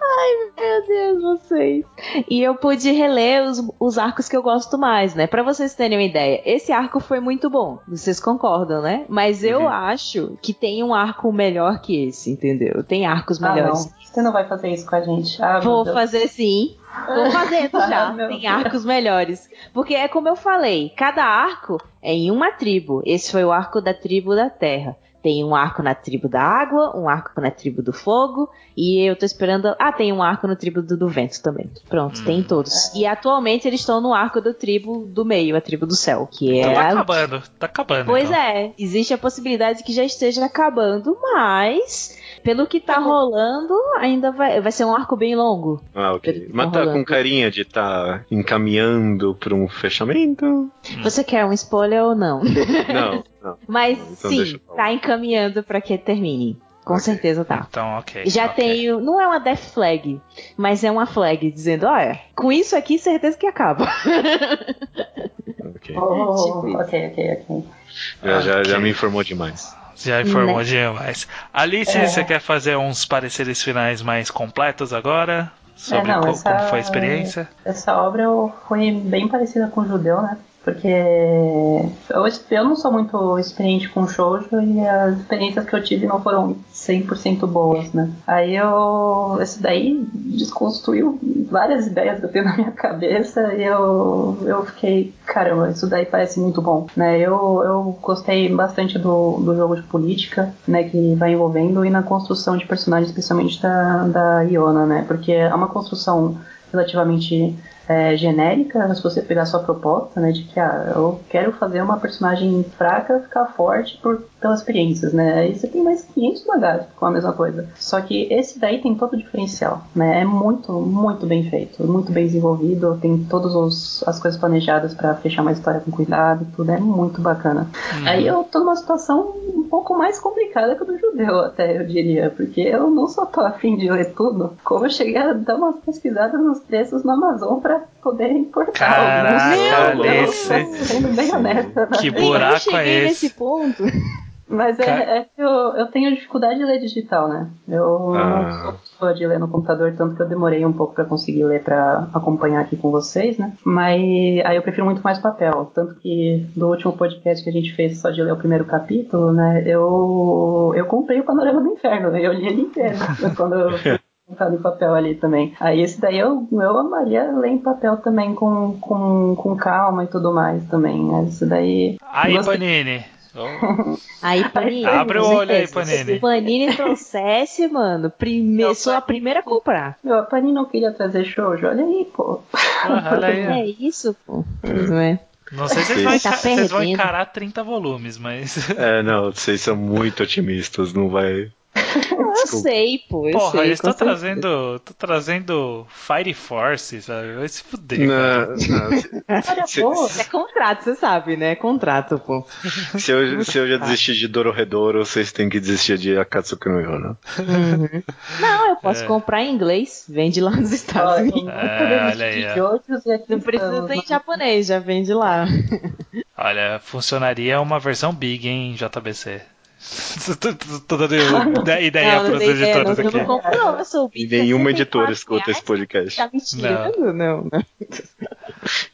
Meu Meu Deus, vocês. E eu pude reler os, os arcos que eu gosto mais, né? Pra vocês terem uma ideia, esse arco foi muito bom. Vocês concordam, né? Mas eu Uhum. acho que tem um arco melhor que esse, entendeu? Tem arcos Ah, não. melhores. Você não vai fazer isso com a gente. Ah, Vou fazer sim. Tô fazendo Ah, já. meu Tem arcos melhores. Porque é como eu falei, cada arco é em uma tribo. Esse foi o arco da tribo da terra. Tem um arco na tribo da água, um arco na tribo do fogo, e eu tô esperando. Ah, tem um arco no tribo do, do vento também. Pronto, tem em todos. E atualmente eles estão no arco do tribo do meio, a tribo do céu, que Então é. tá acabando, tá acabando. Pois então. é, existe a possibilidade de que já esteja acabando, mas pelo que tá rolando, ainda vai, vai ser um arco bem longo. Ah, ok. Tá Mas tá com carinha de tá encaminhando pra um fechamento? Você quer um spoiler ou não? Não, não. Mas Então sim, tá encaminhando pra que termine. Com Ok. certeza tá. Então, ok. Já ok. tenho. Não é uma death flag, mas é uma flag dizendo: olha, com isso aqui, certeza que acaba. Ok. Oh, Tipo ok, ok, ok. Já, já, já me informou demais. Já informou Né? demais. Alice, É. você quer fazer uns pareceres finais mais completos agora? Sobre É, não, co- essa- como foi a experiência? Essa obra eu- foi bem parecida com o Judeu, né? Porque eu, eu não sou muito experiente com shoujo e as experiências que eu tive não foram 100% boas, né? Aí eu... Esse daí desconstruiu várias ideias que eu tenho na minha cabeça e eu, eu fiquei... Caramba, isso daí parece muito bom, né? Eu, eu gostei bastante do, do jogo de política, né? Que vai envolvendo e na construção de personagens, especialmente da, da Iona, né? Porque é uma construção relativamente é, genérica, se você pegar sua proposta, né, de que ah, eu quero fazer uma personagem fraca ficar forte por, pelas experiências, né, aí você tem mais 500 mangás com a mesma coisa. Só que esse daí tem todo o diferencial, né, é muito, muito bem feito, muito bem desenvolvido, tem todas as coisas planejadas para fechar uma história com cuidado, tudo é muito bacana. Hum. Aí eu tô numa situação um pouco mais complicada que a do judeu, até eu diria, porque eu não só tô afim de ler tudo, como eu cheguei a dar umas pesquisadas nos preços no Amazon pra poder importar Caraca, alguns. Eu Alice. tô sendo bem honesta. né? Que buraco é nesse esse? ponto. Mas é, é que eu, eu tenho dificuldade de ler digital, né? Eu Ah. não sou de ler no computador, tanto que eu demorei um pouco pra conseguir ler pra acompanhar aqui com vocês, né? Mas aí eu prefiro muito mais papel. Tanto que do último podcast que a gente fez só de ler o primeiro capítulo, né? Eu, eu comprei o Panorama do Inferno, eu li ele inteiro. quando eu em papel ali também. Aí esse daí eu, eu amaria ler em papel também com, com, com calma e tudo mais também. Esse daí. Aí, Gostei. Panini. Oh, Aí, Panini. Abre o olho aí. Panini. Se Panini trouxesse, mano, prime... Eu sou a Panini. primeira a comprar. Meu, a Pani não queria trazer shoujo, olha aí, pô. Ah, olha aí. É isso, pô. Não é? Não sei se vocês Tá vocês vão encarar 30 volumes, mas. É, não, vocês são muito otimistas, não vai. Eu Desculpa. sei, pô. Eu Porra, sei, estão certeza. trazendo. Tô trazendo Fire Force, sabe? Vai se fuder. cara. Não, Olha, pô. É contrato, você sabe, né? É contrato, pô. Se eu, se eu já desisti de Dororedoro, vocês têm que desistir de Akatsuki no Yona. Não, eu posso É. comprar em inglês. Vende lá nos Estados Unidos. É, olha aí, Não precisa ter em japonês, já vende lá. Olha, funcionaria uma versão big, hein, JBC. tô, dando ideia, não, ideia, não. editores Eu aqui. não. Eu sou E nenhuma 64 editora escuta reais, esse podcast. Tá me tirando? Não, não.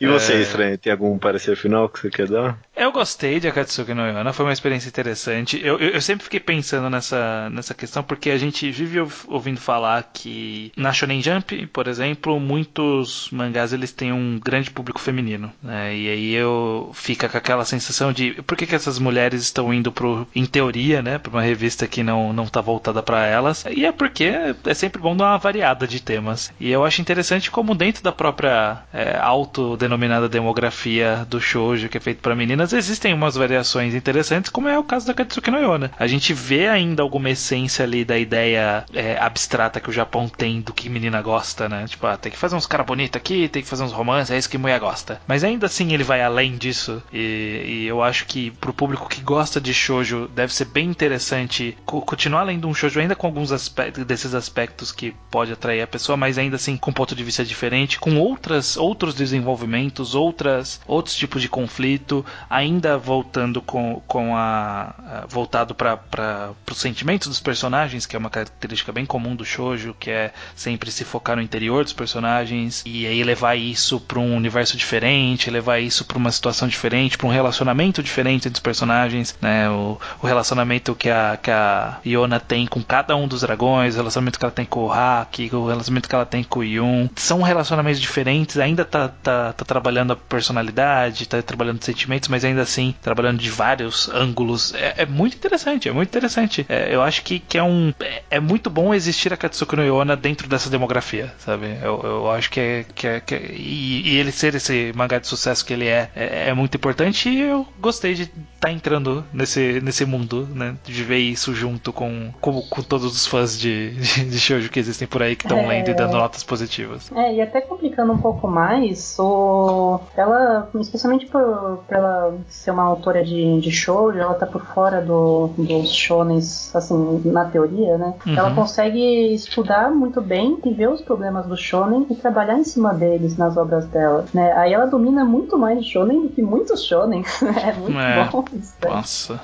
E você, É. Estranho, tem algum parecer final que você quer dar? Eu gostei de Akatsuki no Yona, foi uma experiência interessante. Eu, eu, eu sempre fiquei pensando nessa, nessa questão porque a gente vive ouv- ouvindo falar que na Shonen Jump, por exemplo, muitos mangás eles têm um grande público feminino. né? E aí eu fica com aquela sensação de por que, que essas mulheres estão indo pro, em teoria, né, para uma revista que não não tá voltada para elas. E é porque é sempre bom dar uma variada de temas. E eu acho interessante como dentro da própria é, autodenominada demografia do shoujo que é feito para meninas existem umas variações interessantes, como é o caso da Katsuki no Yona. A gente vê ainda alguma essência ali da ideia é, abstrata que o Japão tem do que menina gosta, né? Tipo, ah, tem que fazer uns cara bonito aqui, tem que fazer uns romances, é isso que mulher gosta. Mas ainda assim ele vai além disso e, e eu acho que pro público que gosta de shoujo deve ser bem interessante co- continuar lendo um shoujo ainda com alguns aspectos desses aspectos que pode atrair a pessoa, mas ainda assim com um ponto de vista diferente, com outras outros desenvolvimentos outras, outros tipos de conflito, ainda voltando com, com a, a voltado para os sentimentos dos personagens, que é uma característica bem comum do shoujo, que é sempre se focar no interior dos personagens e aí levar isso para um universo diferente, levar isso para uma situação diferente, para um relacionamento diferente entre os personagens, né? O, o relacionamento que a, que a Yona tem com cada um dos dragões, o relacionamento que ela tem com o Haki, o relacionamento que ela tem com o Yun, são relacionamentos diferentes, ainda tá, tá, tá trabalhando a personalidade, tá trabalhando sentimentos, mas ainda assim trabalhando de vários ângulos. É, é muito interessante, é muito interessante. É, eu acho que, que é um. É, é, muito bom existir a Katsuki no Yona dentro dessa demografia, sabe? Eu, eu acho que é. Que é, que é e, e, ele ser esse mangá de sucesso que ele é, é, é muito importante e eu gostei de estar tá entrando nesse, nesse mundo, né? De ver isso junto com, com, com todos os fãs de, de, de shoujo que existem por aí que estão lendo e dando notas positivas. É, e até complicando um pouco mais, o... ela, especialmente por, por ela ser uma autora de, de shoujo, ela tá por fora do, dos shonens, assim, na teoria, né? Uhum. Ela consegue estudar muito bem e ver os problemas do shonen e trabalhar em cima deles nas obras dela, né? Aí ela domina muito mais shonen do que muitos shonen. é muito é. bom isso. Nossa,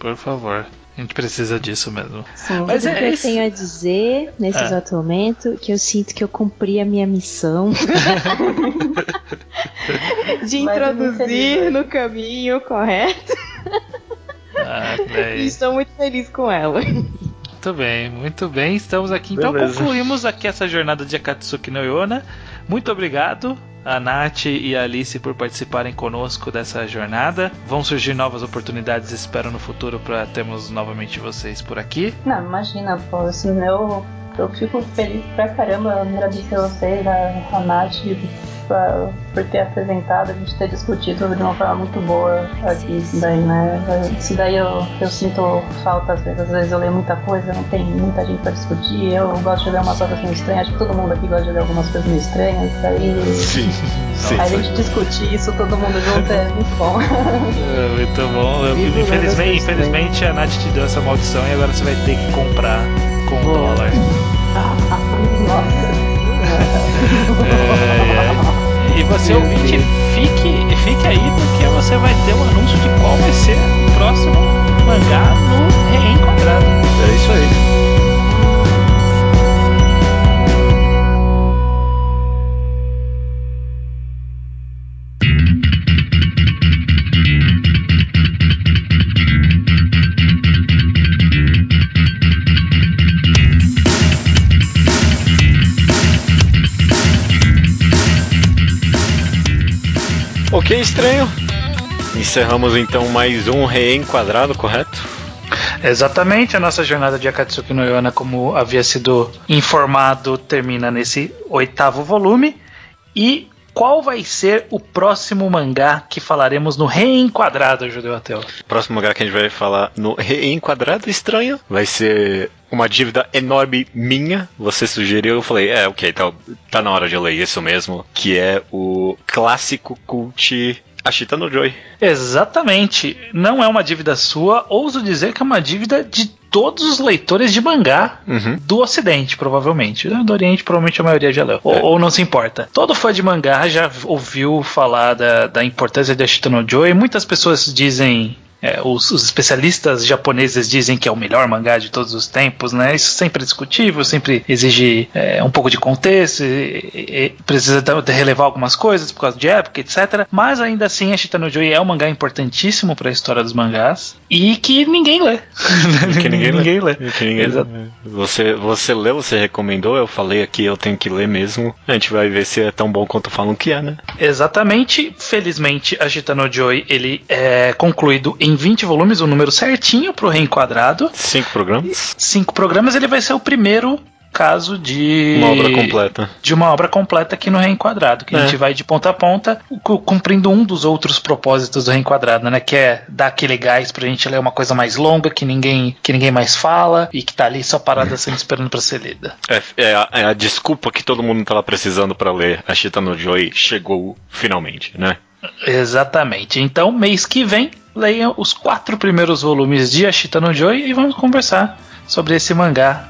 por favor. A gente precisa disso mesmo. Sim, Mas é, que eu tenho a dizer nesse é. exato momento que eu sinto que eu cumpri a minha missão de introduzir no caminho correto. Ah, e estou muito feliz com ela. Muito bem, muito bem. Estamos aqui. Então Beleza. concluímos aqui essa jornada de Akatsuki no Yona. Muito obrigado a Nath e a Alice por participarem conosco dessa jornada. Vão surgir novas oportunidades, espero no futuro para termos novamente vocês por aqui. Não, imagina, pô, assim, eu, eu fico feliz pra caramba agradecer vocês, a, a Nath, pra, por ter apresentado, a gente ter discutido de uma forma muito boa aqui, isso daí, né? Isso daí eu, eu sinto falta às vezes, às vezes eu leio muita coisa, não tem muita gente pra discutir, eu gosto de ler umas obras meio estranhas, acho que todo mundo aqui gosta de ler algumas coisas meio estranhas, daí sim, sim, a gente discutir isso todo mundo junto é muito bom. É, muito bom. Eu, infelizmente, infelizmente a Nath te deu essa maldição e agora você vai ter que comprar com dólar. É, é. E você ouvinte, fique, fique aí porque você vai ter o um anúncio de qual vai ser o próximo mangá no Reenquadrado. É isso aí. Ok, estranho. Encerramos então mais um reenquadrado, correto? Exatamente, a nossa jornada de Akatsuki no Yona, como havia sido informado, termina nesse oitavo volume. E qual vai ser o próximo mangá que falaremos no Reenquadrado, Judeu Ateu? O próximo mangá que a gente vai falar no Reenquadrado Estranho vai ser uma dívida enorme minha. Você sugeriu, eu falei, é, ok, tá, tá na hora de ler isso mesmo. Que é o clássico cult Ashita no Joy. Exatamente. Não é uma dívida sua, ouso dizer que é uma dívida de todos os leitores de mangá uhum. do Ocidente, provavelmente. Do Oriente, provavelmente a maioria já leu. É. Ou, ou, não se importa. Todo fã de mangá já ouviu falar da, da importância de Ashita no Joy. Muitas pessoas dizem é, os, os, especialistas japoneses dizem que é o melhor mangá de todos os tempos, né? Isso sempre é discutível, sempre exige é, um pouco de contexto, e, e precisa de relevar algumas coisas por causa de época, etc. Mas ainda assim, a Shitano Joy é um mangá importantíssimo para a história dos mangás e que ninguém lê. que ninguém, ninguém lê. lê. Que ninguém lê. Você, você leu, você recomendou, eu falei aqui, eu tenho que ler mesmo. A gente vai ver se é tão bom quanto falam que é, né? Exatamente. Felizmente, a Shitano Joy ele é concluído em em 20 volumes, o um número certinho pro reenquadrado. Cinco programas? Cinco programas, ele vai ser o primeiro caso de uma obra completa de uma obra completa aqui no reenquadrado que é. a gente vai de ponta a ponta cumprindo um dos outros propósitos do reenquadrado né que é dar aquele gás pra gente ler uma coisa mais longa que ninguém que ninguém mais fala e que tá ali só parada assim esperando para ser lida é, é, a, é, a, desculpa que todo mundo tava precisando para ler a Chita no Joy chegou finalmente né Exatamente. Então, mês que vem, leia os quatro primeiros volumes de Ashita no Joy e vamos conversar sobre esse mangá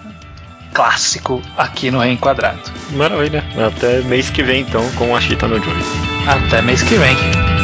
clássico aqui no Reenquadrado. Maravilha. Até mês que vem, então, com a Chita no Joy. Até mês que vem.